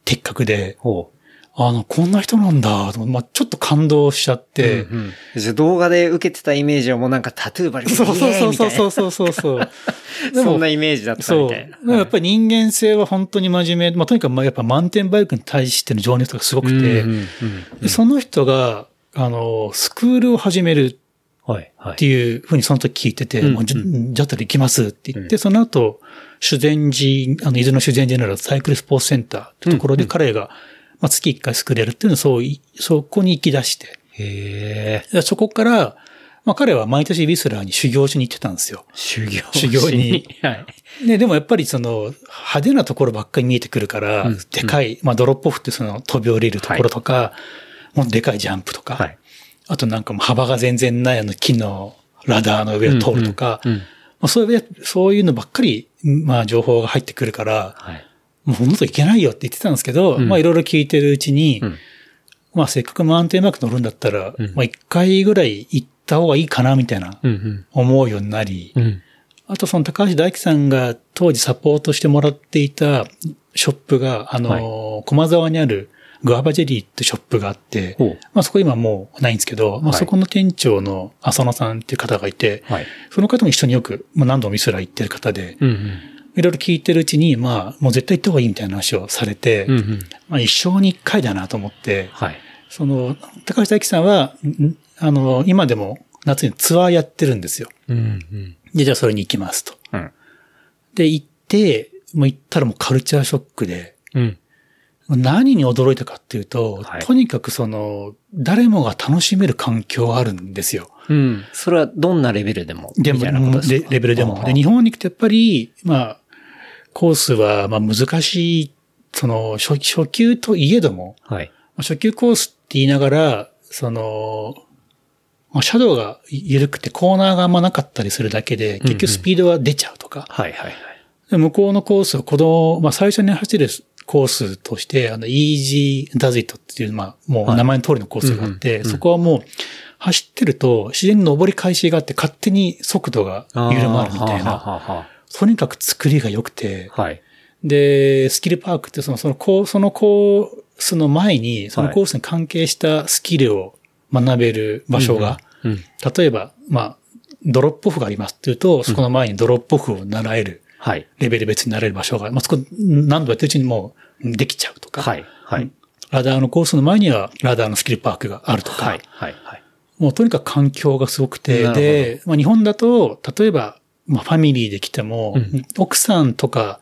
的確で、ほあの、こんな人なんだ、とまあちょっと感動しちゃっう。て、うんうん動画で受けてたイメージはもうなんかタトゥーバリそうそうそうそうう。そうそうそうそんなイメージだったそう。みたいな。らやっぱり人間性は本当に真面目。まあ、とにかくまあやっぱマウンテンバイクに対しての情熱がすごくて、その人が、あの、スクールを始めるって。いうふうにその時聞いてて、うんもうじゃじゃったら行きますって言って、うんその後、修善寺、あの、伊豆の修善寺ならサイクルスポーツセンターってところで彼が、まあ、月1回スクールやるっていうのをそうい、そこに行き出して、へえ。でそこから、まあ彼は毎年ウィスラーに修行しに行ってたんですよ。修行。修行に。はい。ね、でもやっぱりその、派手なところばっかり見えてくるから、うんでかい、まあドロップオフってその飛び降りるところとか、もうでかいジャンプとか、はい。あとなんかもう幅が全然ないあの木のラダーの上を通るとか、そういう、そういうのばっかり、まあ情報が入ってくるから、はい。もうもっといけないよって言ってたんですけど、うんまあいろいろ聞いてるうちに、うんまあせっかくマウンテンバイク乗るんだったら、うんまあ一回ぐらい行った方がいいかなみたいなうん思うようになり。あとその高橋大樹さんが当時サポートしてもらっていたショップが、あの、駒沢にあるグアバジェリーってショップがあって。まあそこ今もうないんですけど、まあはいそこの店長の浅野さんっていう方がいて、はい。その方も一緒によく、まあ何度もミスラー行ってる方で、うんうん。いろいろ聞いてるうちに、まあもう絶対行った方がいいみたいな話をされて、うんうん。まあ一生に一回だなと思って、はい。その、高橋大樹さんは、んあの、今でも夏にツアーやってるんですよ。うんうん。で、じゃあそれに行きますと。うん。で、行って、もう行ったらもうカルチャーショックで、うん。何に驚いたかっていうと、はいとにかくその、誰もが楽しめる環境があるんですよ。うん。それはどんなレベルでも。でも、レベルでも。あで、日本に来てやっぱり、まあ、コースは、まあ難しい、その、初初級といえども、はい。まあ初級コースって言いながら、その、まあ、シャドウが緩くてコーナーがあんまなかったりするだけで、結局スピードは出ちゃうとか。はいはいはい。で向こうのコースは子供、まあ最初に走るコースとして、あの、Easy Does It っていう、まあもう名前の通りのコースがあって、うんうんうんそこはもう走ってると自然に登り返しがあって勝手に速度が緩まるみたいな。とにかく作りが良くて、あはい。で、スキルパークってその、そのコーそのコースの前に、そのコースに関係したスキルを学べる場所が、うん。例えば、まあ、ドロップオフがありますっていうと、そこの前にドロップオフを習える、はい。レベル別になれる場所が、まあ、そこ何度やってるうちにもうできちゃうとか、はい。はい。ラダーのコースの前にはラダーのスキルパークがあるとか、はい。はい。はい。もうとにかく環境がすごくて、で、まあ、日本だと、例えば、まあ、ファミリーで来ても、うん奥さんとか、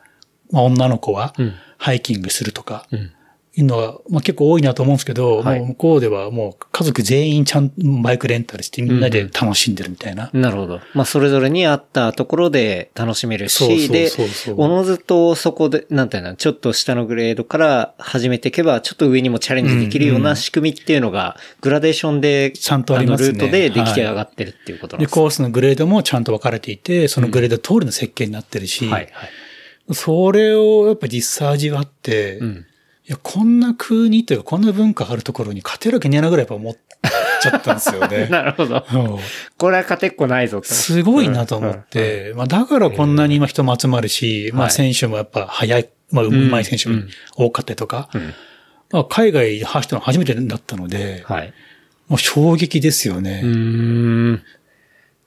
まあ、女の子はうん、ハイキングするとか、うん。いうのは、まあ、結構多いなと思うんですけど、はいもう向こうではもう家族全員ちゃんとバイクレンタルしてみんなで楽しんでるみたいな。なるほど。まあ、それぞれに合ったところで楽しめるし、でおのずとそこで、なんていうの、ちょっと下のグレードから始めていけば、ちょっと上にもチャレンジできるよううんうなん仕組みっていうのが、グラデーションで、ちゃんとありますねのルートで出来上がってるっていうことなんで、ですね。コースのグレードもちゃんと分かれていて、そのグレード通りの設計になってるし、はい、はい。それをやっぱ実際味わって、うん。いや、こんな国というか、こんな文化あるところに勝てるわけねえなぐらいやっぱ思っちゃったんですよね。なるほど。うんこれは勝てっこないぞと。すごいなと思って、まあだからこんなに今人も集まるし、まあはい選手もやっぱ早い、まあうまい選手も多かったりとか、うん。まあ海外で走ったのは初めてだったので、はい。もう衝撃ですよね。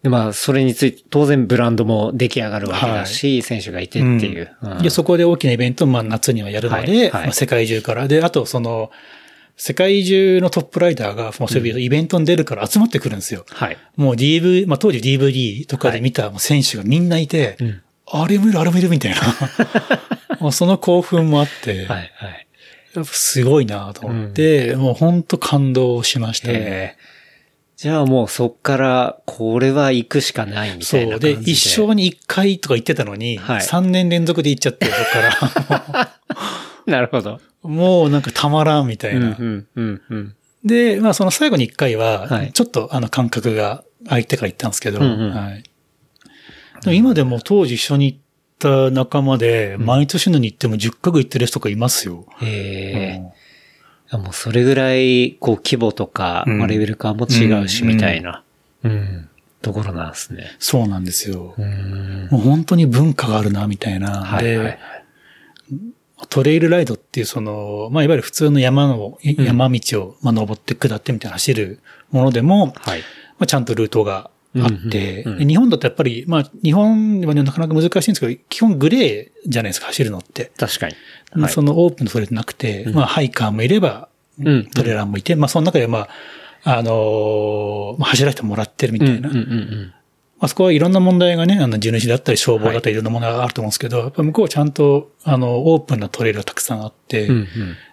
で、まあ、それについて、当然ブランドも出来上がるわけだし、選手がいてっていう。うんで、そこで大きなイベントをまあ夏にはやるので、はいはいまあ世界中から。で、あとその、世界中のトップライダーが、もうそういうイベントに出るから集まってくるんですよ。はい。もう DV、まあ当時 DVD とかで見たもう選手がみんないて、うんあれもいる、あれもいるみたいな。その興奮もあって、はい、はい。やっぱすごいなと思って、もう本当感動しましたね。ええじゃあもうそっから、これは行くしかないみたいなそう。感じで。で、一生に一回とか言ってたのに、はい3年連続で行っちゃって、そっから。なるほど。もうなんかたまらんみたいな。うん、うん、うん、うん。で、まあその最後に一回はは、いちょっとあの感覚が空いてから行ったんですけど、うんうんはい。でも今でも当時一緒に行った仲間で、毎年のに行っても10カ国行ってる人とかいますよ。へえ。うんいやもうそれぐらい、こう、規模とか、うんまあレベル感も違うし、うんみたいな、うん、ところなんですね。そうなんですよ。うん。もう本当に文化があるな、みたいな。はい、はい。トレイルライドっていうその、まあいわゆる普通の山の、ん山道を、まあ登って下ってみたいな走るものでも、はい。まあちゃんとルートがあって、うん。うんうん。で日本だとやっぱり、まあ日本ではねなかなか難しいんですけど、基本グレーじゃないですか、走るのって。確かに。はい。そのオープンのトレイルなくて、うん。まあハイカーもいれば、うん。トレーラーもいて、まあその中でまあ、あのーまあ走らせてもらってるみたいな。うん、うん、うんあそこはいろんな問題がね、あの、地主だったり消防だったりい。ろんな問題があると思うんですけど、やっぱ向こうはちゃんと、あの、オープンなトレイルがたくさんあって、うん。うん、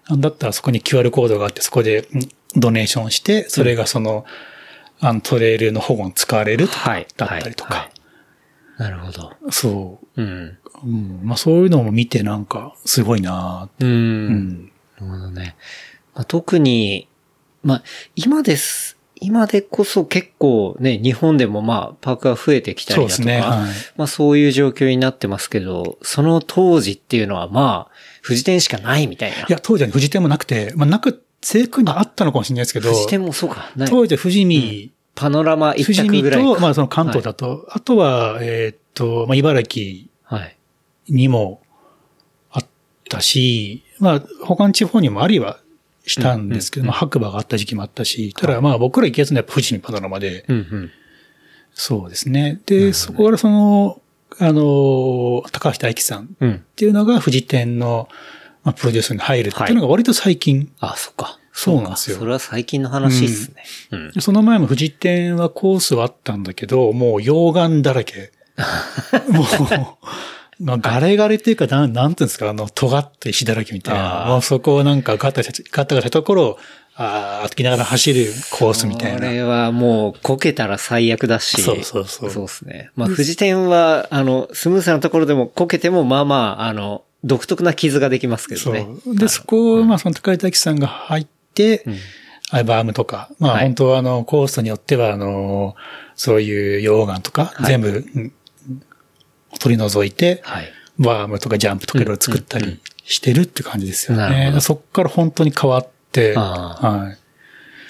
なんだったらそこに QR コードがあって、そこでんドネーションして、それがその、あの、トレイルの保護に使われるとか、はいだったりとか、はいなるほど。そうん。う。うん。まあそういうのも見てなんか、すごいなう。うんん。なるほどね。まあ、特に、まあ、今です。今でこそ結構ね、日本でもまあ、パークが増えてきたりだとか、そうねはいまあそういう状況になってますけど、その当時っていうのはまあ、富士店しかないみたいな。いや、当時は富士店もなくて、まあなく、正確にあったのかもしれないですけど、富士店もそうか。ない当時は富士見、パノラマ一富士択見と、ぐらいか。まあその関東だと、あとは、えーっと、まあ茨城はい。にもあったし、まあ他の地方にもありはしたんですけど、うんうんまあ白馬があった時期もあったし、ただまあ僕ら行きやすいのは富士見パノラマで、うんうん。そうですね。で、そこからその、あの、高橋大樹さんっうん。ていうのが富士店の、まあ、プロデュースに入るっていうのが割と最近。あ、そっか。そうなんですよかそれは最近の話っすね。うん。その前も富士店はコースはあったんだけど、もう溶岩だらけ。もう、まあ、ガレガレっていうか、なん、なんていうんですか、あの、尖った石だらけみたいな。もうそこをなんかガタガタ、ガタガタしたところを、ああ、歩きながら走るコースみたいな。これはもう、こけたら最悪だし。そうそうそうそうですね。まあ、富士店は、あの、スムーズなところでもこけても、まあまあ、あの、独特な傷ができますけどそね。う。で、そこを、まあ、その高井大樹さんが入って、うんアイバームとか、まあ、はい本当はあの、コースによっては、あの、そういう溶岩とか、はい全部、うん取り除いて、はい。バームとかジャンプとかいろいろ作ったりしてるって感じですよね。そこから本当に変わって、あはい。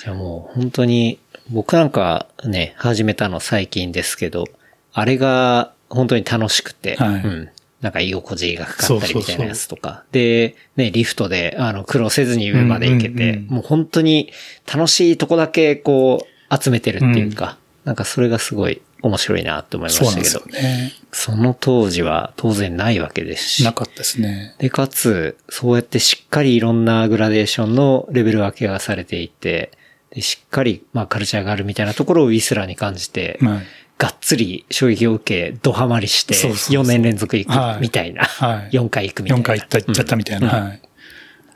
じゃあもう、本当に、僕なんかね、始めたの最近ですけど、あれが本当に楽しくて、はいうん。なんか居心地がかかったりそうそうそうみたいなやつとか。で、ね、リフトで、あの、苦労せずに上まで行けて、うんうんうんもう本当に楽しいとこだけこう、集めてるっていうか、なんかそれがすごい面白いなって思いましたけど、よね。その当時は当然ないわけですしな、かったですね。で、かつ、そうやってしっかりいろんなグラデーションのレベル分けがされていて、でしっかり、まあ、カルチャーがあるみたいなところをウィスラーに感じて、はい。がっつり衝撃を受け、ドハマりして、そうそうそう4年連続行はいくみたいな、はい4回行くみたいな。4回行った、行っちゃったみたいな。うんはい。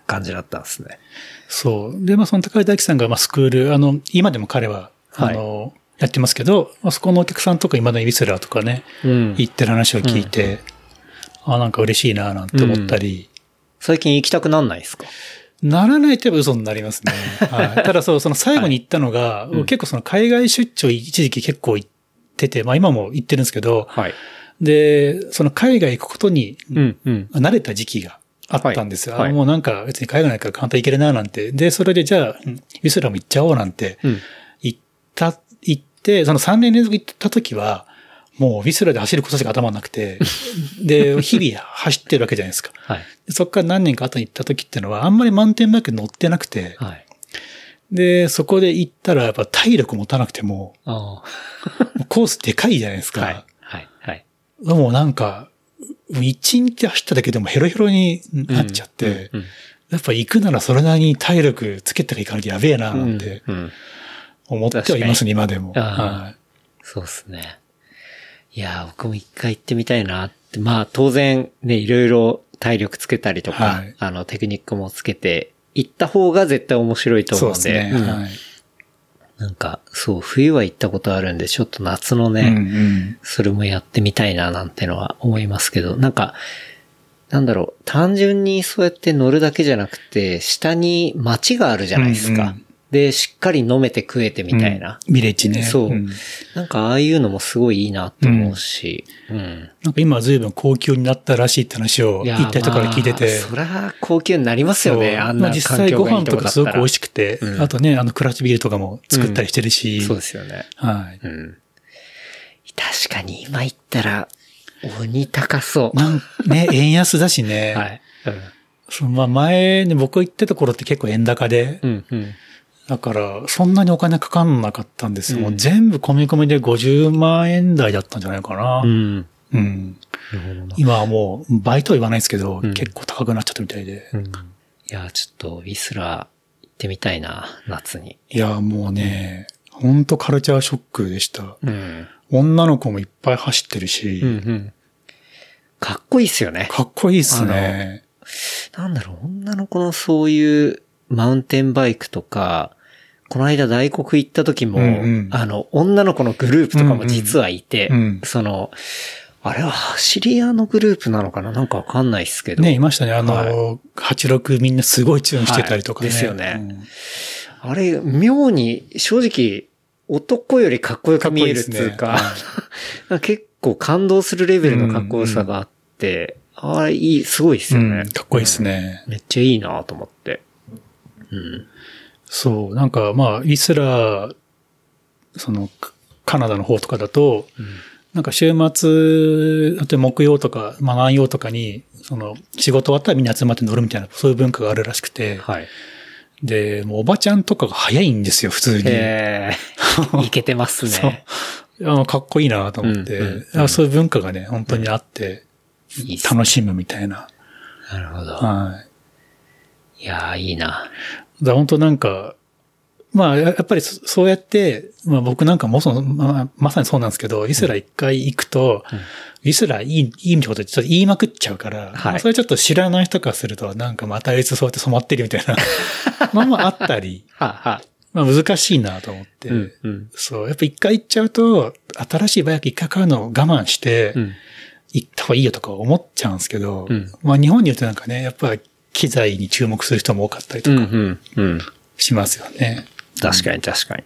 感じだったんですね。そう。で、まあ、その高井大樹さんが、まあ、スクール、あの、今でも彼は、あの、やってますけど、まあ、そこのお客さんとか、今だにウィスラーとかね、うん行ってる話を聞いて、あ、なんか嬉しいな、なんて思ったり、最近行きたくなんないですか？ならないと言えば嘘になりますね。はい。ただそう、その最後に行ったのが、うん結構その海外出張一時期結構行ってて、まあ今も行ってるんですけど、はい。で、その海外行くことにうん、うん。慣れた時期があったんですよ。はいはいあもうなんか別に海外ないから簡単に行けるななんて。で、それでじゃあ、うんウィスラム行っちゃおうなんてうん。行った、行って、その3年連続行った時は、もうウィスラで走ることしか頭なくて、で、日々走ってるわけじゃないですか。はい。でそこから何年か後に行った時っていうのは、あんまりマウンテンバイク乗ってなくて、はい。で、そこで行ったらやっぱ体力持たなくても、コースでかいじゃないですあ。か。はい。はい。はい。もうなんか、一日走っただけでもヘロヘロになっちゃって、うんやっぱ行くならそれなりに体力つけていかなきゃやべえな、うんなんてうん。思ってはいますね、今でも。あはそうですね。いやー、僕も一回行ってみたいなって。まあ、当然ね、いろいろ体力つけたりとか、はいあの、テクニックもつけて、行った方が絶対面白いと思うんで。ですね。うんはい。なんか、そう、冬は行ったことあるんで、ちょっと夏のね、うんうん。それもやってみたいななんてのは思いますけど、なんか、なんだろう、単純にそうやって乗るだけじゃなくて、下に街があるじゃないですか。うんうんで、しっかり飲めて食えてみたいな。ビレッジね。そう、んなんかああいうのもすごいいいなって思うし、うん。なんか今は随分高級になったらしいって話を言った人から聞いてて。まあそりゃ高級になりますよね、あんなまあ実際環境がいいご飯とか。すごく美味しくて、うんあとね、あのクラフトビールとかも作ったりしてるし。そうですよね。はい。うん。確かに今行ったら、鬼高そう。なんね、円安だしね。はい。そうまあ前ね、僕行ってた頃って結構円高で、うん。うん。だからそんなにお金かかんなかったんですよ。うんもう全部込み込みで50万円台だったんじゃないかな。う。ん。うん。今はもう、倍とは言わないですけど、うん結構高くなっちゃったみたいで。うん。いや、ちょっと、ウィスラー行ってみたいな、夏に。いや、もうね、ほんとカルチャーショックでした。うん。女の子もいっぱい走ってるし、うんうん。かっこいいっすよね。かっこいいっすね。なんだろう、女の子のそういうマウンテンバイクとか、この間大黒行った時も、うんうん。あの、女の子のグループとかも実はいて、うん。うんその、あれは走り屋のグループなのかな？なんかわかんないっすけど。ね、いましたね。あの、は86みんなすごいチューンしてたりとかね。はい。ですよね。うん。あれ、妙に、正直、男よりかっこよく見えるっていうか、結構感動するレベルのかっこよさがあって、あれ、いい、すごいっすよね、うん。かっこいいですね。めっちゃいいなと思って。うん。そう、なんかまあ、イスラ、その、カカナダの方とかだと、なんか週末、あと木曜とか、まあ何曜とかに、その、仕事終わったらみんな集まって乗るみたいな、そういう文化があるらしくて、はい。で、もうおばちゃんとかが早いんですよ、普通に。ええいけてます そうね。あのかっこいいなと思って、うんうんうんあそういう文化がね、本当にあって、楽しむみたいな。なるほど。はい。いやー、いいな。だ本当なんか、まあ、ややっぱりそそうやって、まあ僕なんかもその、まあ、まさにそうなんですけど、イスラ一回行くと、イスラいい、いいってことでちょっと言いまくっちゃうから、はいまあそれちょっと知らない人からすると、なんかまたあいつそうやって染まってるみたいな、まあまああったり、はは。まあ難しいなと思って、うん、うん。そう、やっぱ一回行っちゃうと、新しいバイク一回買うのを我慢して、うん。行った方がいいよとか思っちゃうんですけど、うんまあ日本によってなんかね、やっぱ機材に注目する人も多かったりとうん、かうん、うん。しますよね。確かに確かに。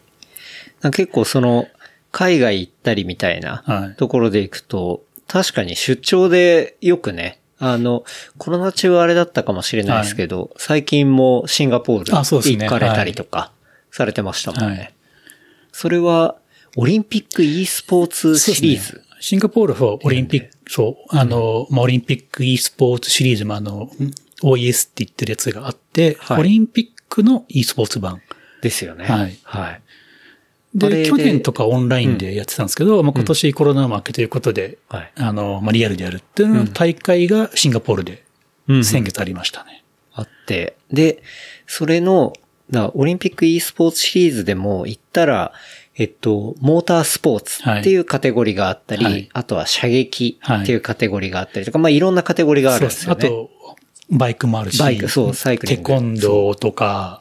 か結構その、海外行ったりみたいなはいところで行くと、確かに出張でよくね、あの、コロナ中はあれだったかもしれないですけど、最近もシンガポール行かれたりとかされてましたもんね。はいそれは、オリンピック e スポーツシリーズ？シンガポールはオリンピック、そう、あの、まあ、オリンピック e スポーツシリーズもあの、ん OES って言ってるやつがあって、はいオリンピックの e スポーツ版。ですよね。はいはい。で、で去年とかオンラインでやってたんですけど、まあ、今年コロナ負けということで、はい。あの、まあ、リアルでやるっていうのの大会がシンガポールで先月ありましたね。あって、で、それの、だオリンピック e スポーツシリーズでも言ったら、えっと、モータースポーツっていうカテゴリーがあったり、はいあとは射撃っていうカテゴリーがあったりとか、まあいろんなカテゴリーがあるんですよね。あと、バイクもあるし、バイクそうサイクリングテコンドーとか、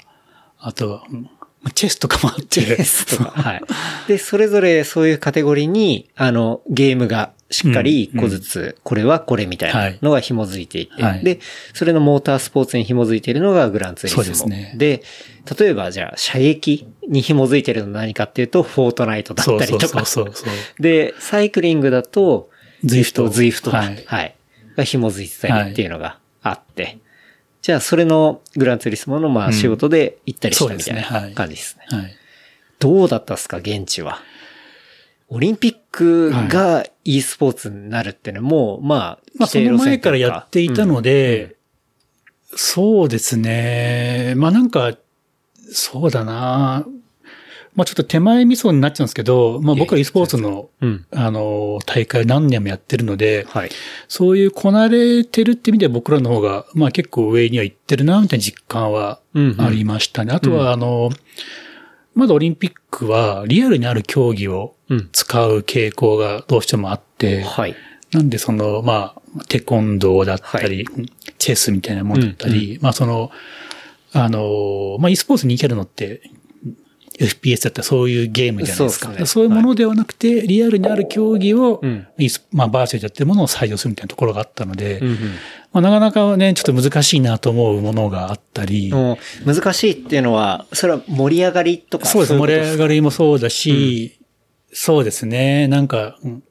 あと、うんチェスとかもあって。ですとか。はい。で、それぞれそういうカテゴリーに、あの、ゲームがしっかり一個ずつ、これはこれみたいなのが紐づいていて、はいで、それのモータースポーツに紐づいているのがグランツーリスモ。そうですねで、例えばじゃあ、射撃に紐づいているのは何かっていうと、フォートナイトだったりとか。そうそうそう。で、サイクリングだと、ズイフトズイフトだ。ははいい。が紐づいてたりっていうのがあって。じゃあ、それのグランツーリスモのまあ仕事で行ったりしたみたいそうですねはない感じですね。はい。どうだったっすか、現地は？オリンピックが e スポーツになるってのはもう、まあ、まあ、その前からやっていたので、そうですね。まあなんか、そうだな。まあちょっと手前味噌になっちゃうんですけど、まあ僕は e スポーツの、うん。あの、大会何年もやってるので、はい。そういうこなれてるって意味では僕らの方が、まあ結構上には行ってるな、みたいな実感はありましたね。あとは、あの、まだオリンピックはリアルにある競技をうん。使う傾向がどうしてもあって、はい。なんでその、まあ、テコンドーだったり、チェスみたいなもんだったり、まあその、あの、まあ e スポーツに行けるのって、FPS だったらそういうゲームじゃないですか。そうねそういうものではなくて、リアルにある競技を、うんまあ、バーチャルでやってるものを採用するみたいなところがあったので、うんうんまあ、なかなかね、ちょっと難しいなと思うものがあったり、難しいっていうのは、それは盛り上がりとかそうです。盛り上がりもそうだし、そうですね。なんか、うん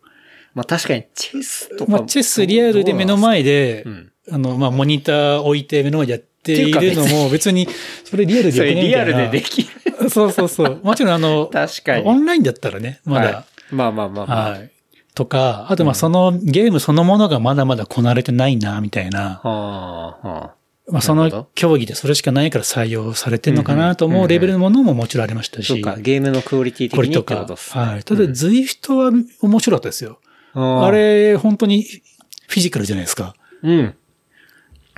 まあ確かにチェスとか。まあ、チェスリアルで目の前で、うんあの、まあ、モニター置いて目の前でやっているのも別に、それリアルでそれよくねみたいなリアルでできる。そうそうそう。もちろんあの、確かにオンラインだったらね、まだ、はいまあまあまあまあ。はい。とか、あとまあそのゲームそのものがまだまだこなれてないな、みたいな。はあ、はあ。まあその競技でそれしかないから採用されてるのかなと思うレベルのものももちろんありましたし。そうか、ゲームのクオリティ的にってことで。すね。はい。ただ、ズイフトは面白かったですよ。うんあれ、本当にフィジカルじゃないですか。うん。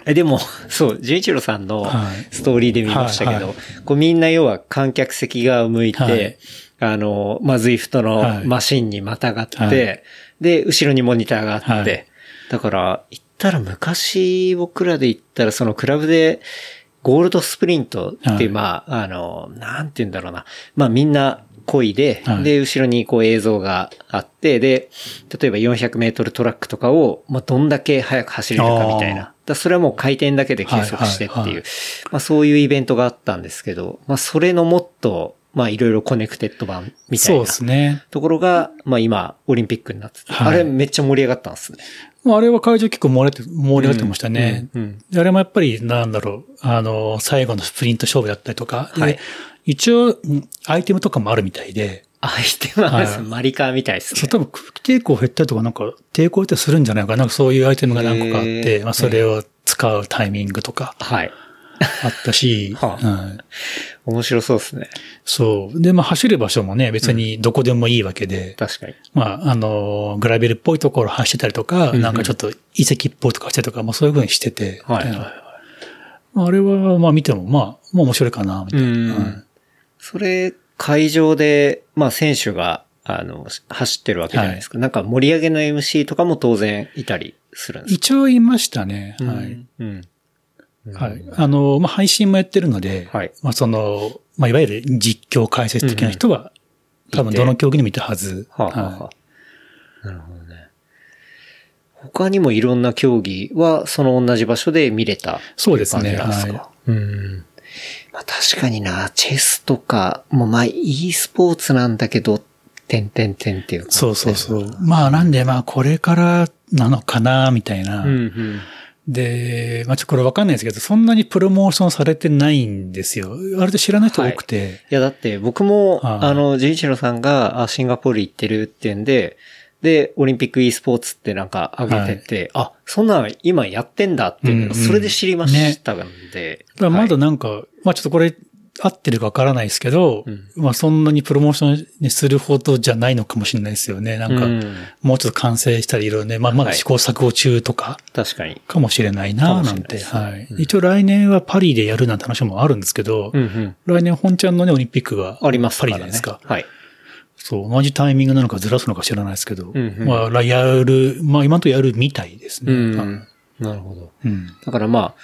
え、でも、そう、純一郎さんのはい。ストーリーで見ましたけど、はいこうみんな要は観客席側を向いて、はい。あの、まずイフトのマシンにまたがって、はい。で、後ろにモニターがあって、はい。だから、言ったら昔僕らで言ったらそのクラブで、ゴールドスプリントって、はい。まあ、あの、なんて言うんだろうな。まあみんな恋で、はい。で、後ろにこう映像があって、で、例えば400メートルトラックとかを、まあどんだけ速く走れるかみたいな。だそれはもう回転だけで計測してっていう、はいはいはい。まあそういうイベントがあったんですけど、まあそれのもっと、まあいろいろコネクテッド版みたいなそうですね。ところが、まあ今、オリンピックになってて、はい。あれめっちゃ盛り上がったんですね。まああれは会場結構盛り上がって、ましたね。うんうん。であれもやっぱり、なんだろう、あの、最後のスプリント勝負だったりとか、ではい。一応、うんアイテムとかもあるみたいで、アイテムははいマリカーみたいですね。そう、多分空気抵抗減ったりとか、なんか抵抗ってするんじゃないかな。なんかそういうアイテムが何個かあっへて、ーまあそれを使うタイミングとかはい。あったし、はあはい面白そうですね。そう。で、まあ走る場所もね、別にどこでもいいわけで、確かに。まあ、あの、グラベルっぽいところ走ってたりとか、うんなんかちょっと遺跡っぽいとかしてとか、まあそういう風にしてて、はいああれは、まあ見ても、まあ、まあ面白いかな、みたいな。うんはいそれ、会場で、まあ選手が、あの、走ってるわけじゃないですか。なんか盛り上げの MC とかも当然いたりするんです一応いましたね。かはい。。うん。はい。あの、まあ配信もやってるので、はいまあその、まあいわゆる実況解説的な人は、多分どの競技にもいたはず。はあ、はあははあ、なるほどね。他にもいろんな競技は、その同じ場所で見れた。そうですねってい。うん。まあ確かにな、チェスとか、もうまあ e スポーツなんだけど、てんてんてんっていう感じそうそうそう。まあなんで、まあこれからなのかな、みたいな。うんうん。で、まあちょっとこれわかんないですけど、そんなにプロモーションされてないんですよ。割と知らない人多くて。いや、だって僕も、はいあの、ジイチロさんがあシンガポール行ってるってんで、で、オリンピック e スポーツってなんか上げてて、あ、そんなの今やってんだっていうのを、うんうんそれで知りましたんで。だからまだはいなんか、まあちょっとこれ合ってるかわからないですけど、うんまあそんなにプロモーションにするほどじゃないのかもしれないですよね。なんか、うんもうちょっと完成したりいろいろね、まあまだ試行錯誤中とか確かに。かもしれないななんて。はい。うん一応来年はパリでやるなんて話もあるんですけど、うんうん。来年本ちゃんのね、オリンピックがありますパからね。リじゃないですか。はい。そう、同じタイミングなのかずらすのか知らないですけど、うんうんまあ、やる、まあ今のとやるみたいですね。うん。なるほど。うん。だからまあ、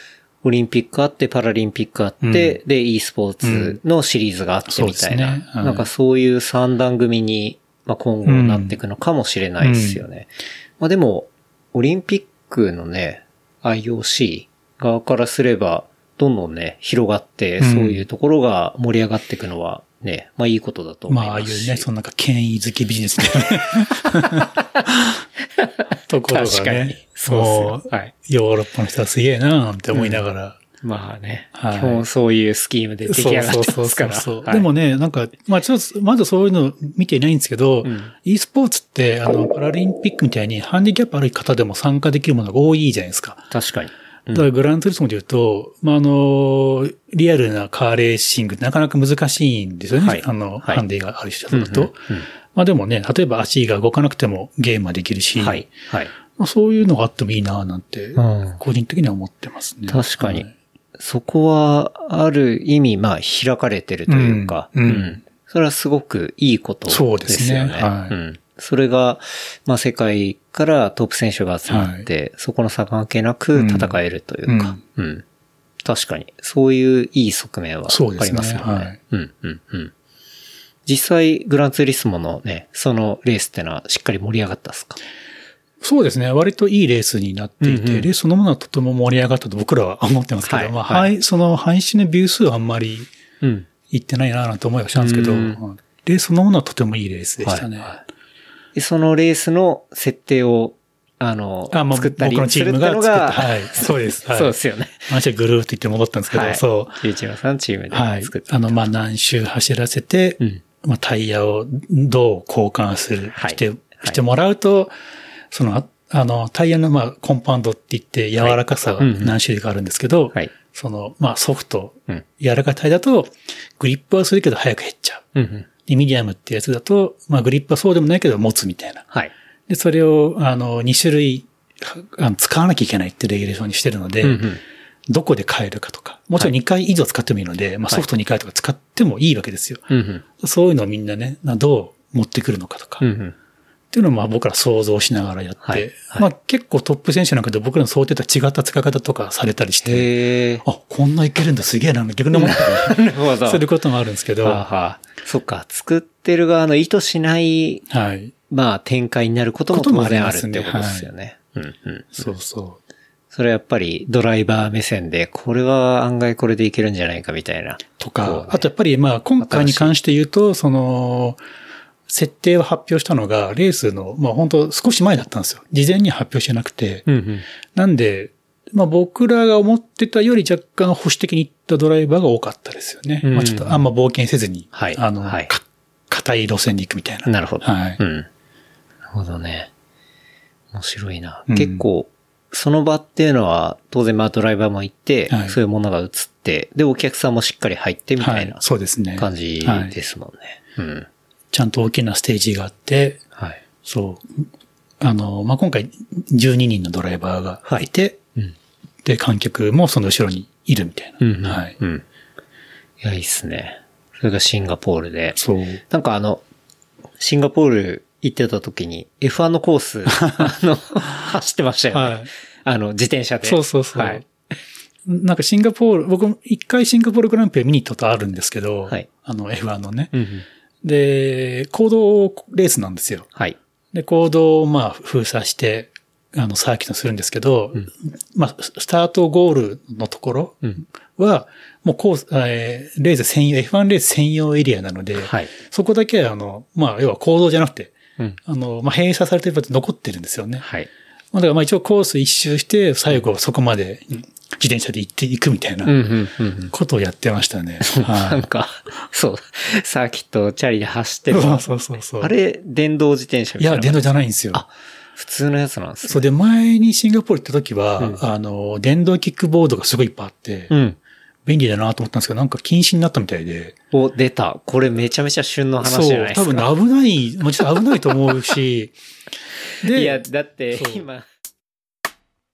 オリンピックあって、パラリンピックあって、で、e スポーツのシリーズがあってみたいな、そうですねはいなんかそういう三段組に、まあ、今後なっていくのかもしれないですよね。まあでも、オリンピックのね、IOC 側からすれば、どんどんね、広がって、うんそういうところが盛り上がっていくのはね、まあいいことだと思いまあ、ああますし。いうね、そのなんか権威好きビジネスみたいな ところがね。確かに。そう。はい。ヨーロッパの人はすげえなーって思いながら。まあね、はい基本そういうスキームで出来上がってますから。はいでもね、なんか、まあちょっと、まだそういうの見ていないんですけど、うん e スポーツって、あの、パラリンピックみたいにハンディキャップある方でも参加できるものが多いじゃないですか。確かに。うんだからグランツーリスモで言うと、まあ、あの、リアルなカーレーシングってなかなか難しいんですよね。はいあの、はいハンディがある人だと。まあでもね、例えば足が動かなくてもゲームはできるし、はい。はい。まあ、そういうのがあってもいいななんて、うん個人的には思ってますね。確かにはいそこは、ある意味、まあ、開かれてるというか、うんうんそれはすごくいいことですよね。そうですねはいうん。それが、まあ、世界からトップ選手が集まって、そこの差関係なく戦えるというか、うん。確かに、そういういい側面はありますよね。はい。うん、うん、うん。実際、グランツーリスモのね、そのレースってのはしっかり盛り上がったっすか？そうですね。割といいレースになっていて、うんうん。レースそのものはとても盛り上がったと僕らは思ってますけど、はいまあ、はい。はい、その配信のビュー数はあんまりうん。いってないななんて思いはしたんですけど、うん。レースそのものはとてもいいレースでしたね。はいはい。でそのレースの設定を、あの、あ、作ったり僕のチするってのームが作った。が、はい。そうです。はい。そうですよね。話はぐるーっと言って戻ったんですけど、はい。そう。ゆうちろさんチームではい作っ。た。あの、まあ、何周走らせて、うん。まあ、タイヤをどう交換する、はいして、はいしてもらうと、その、ああの、タイヤの、まあ、コンパウンドって言って、柔らかさがはいうんうん何種類かあるんですけど、はい。その、まあ、ソフト、うん。柔らかいタイヤだと、グリップはするけど早く減っちゃう。うんうん。で、ミディアムってやつだと、まあ、グリップはそうでもないけど持つみたいな。はい。で、それを、あの、2種類、あの使わなきゃいけないってレギュレーションにしてるので、うんうん。どこで変えるかとか、もちろん2回以上使ってもいいので、まあ、ソフト2回とか使ってもいいわけですよ。うんうん。そういうのをみんなね、などう持ってくるのかとか、っうんうん。ていうのをまあ僕ら想像しながらやって、はいはいまあ結構トップ選手なんかで僕らの想定とは違った使い方とかされたりして。あ、こんないけるんだすげえな、逆に思ったり。することもあるんですけど、はあはあそっか、作ってる側の意図しない、はい。まあ展開になることも当然あるってことですよね。うんうん。そうそう。それはやっぱりドライバー目線で、これは案外これでいけるんじゃないかみたいな。とこうねか、あとやっぱりまあ今回に関して言うと、その、設定を発表したのが、レースの、まあ本当少し前だったんですよ。事前には発表してなくて。うんうん。なんで、まあ僕らが思ってたより若干保守的にいったドライバーが多かったですよね。うんまあちょっとあんま冒険せずに、はいあの、はいか硬い路線に行くみたいな。なるほど。はいうん。なるほどね。面白いな。うん結構、その場っていうのは、当然まあドライバーも行って、はいそういうものが映って、で、お客さんもしっかり入ってみたいなはいそうですね。感じはいですもんね。うん。ちゃんと大きなステージがあって、はい。そう。あの、まあ、今回12人のドライバーがいて、うん。で、観客もその後ろにいるみたいな。うん。はい。うん。いや、いいっすね。それがシンガポールで。そう。なんかあの、シンガポール行ってた時に F1 のコース、あの、走ってましたよね。はい。あの、自転車で。そうそうそう。はい。なんかシンガポール、僕も一回シンガポールグランプリ見に行ったことあるんですけど、はいあの F1 のね。うんうん。で、行動レースなんですよ。はい。で、行動をまあ封鎖して、あの、サーキットするんですけど、うんまあ、スタートゴールのところうん。は、もうコース、えーレース専用、F1 レース専用エリアなので、はい。そこだけあの、まあ、要は行動じゃなくて、うん。あの、まあ、閉鎖されてる場所残ってるんですよね。はい。まあ、だからまあ一応コース一周して、最後そこまで自転車で行っていくみたいな。ことをやってましたね。はい。なんか、そう、サーキットをチャリで走ってる。そうそうそうそう。あれ、電動自転車みたいな。いや、電動じゃないんですよ。あ普通のやつなんですね。そうで、前にシンガポール行った時は、うんあの、電動キックボードがすごいいっぱいあって、うん。便利だなと思ったんですけど、なんか禁止になったみたいで。お、出た。これめちゃめちゃ旬の話そうじゃない、ですか。多分危ない、もちろん危ないと思うし、で、いや、だってそう、今、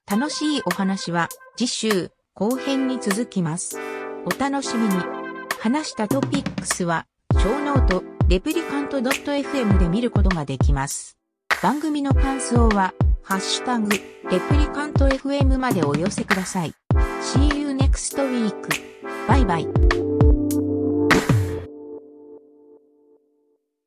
楽しいお話は次週後編に続きます。お楽しみに。話したトピックスは小ノートレプリカント .fm で見ることができます。番組の感想はハッシュタグレプリカント fm までお寄せください。See you next week. バイバイ。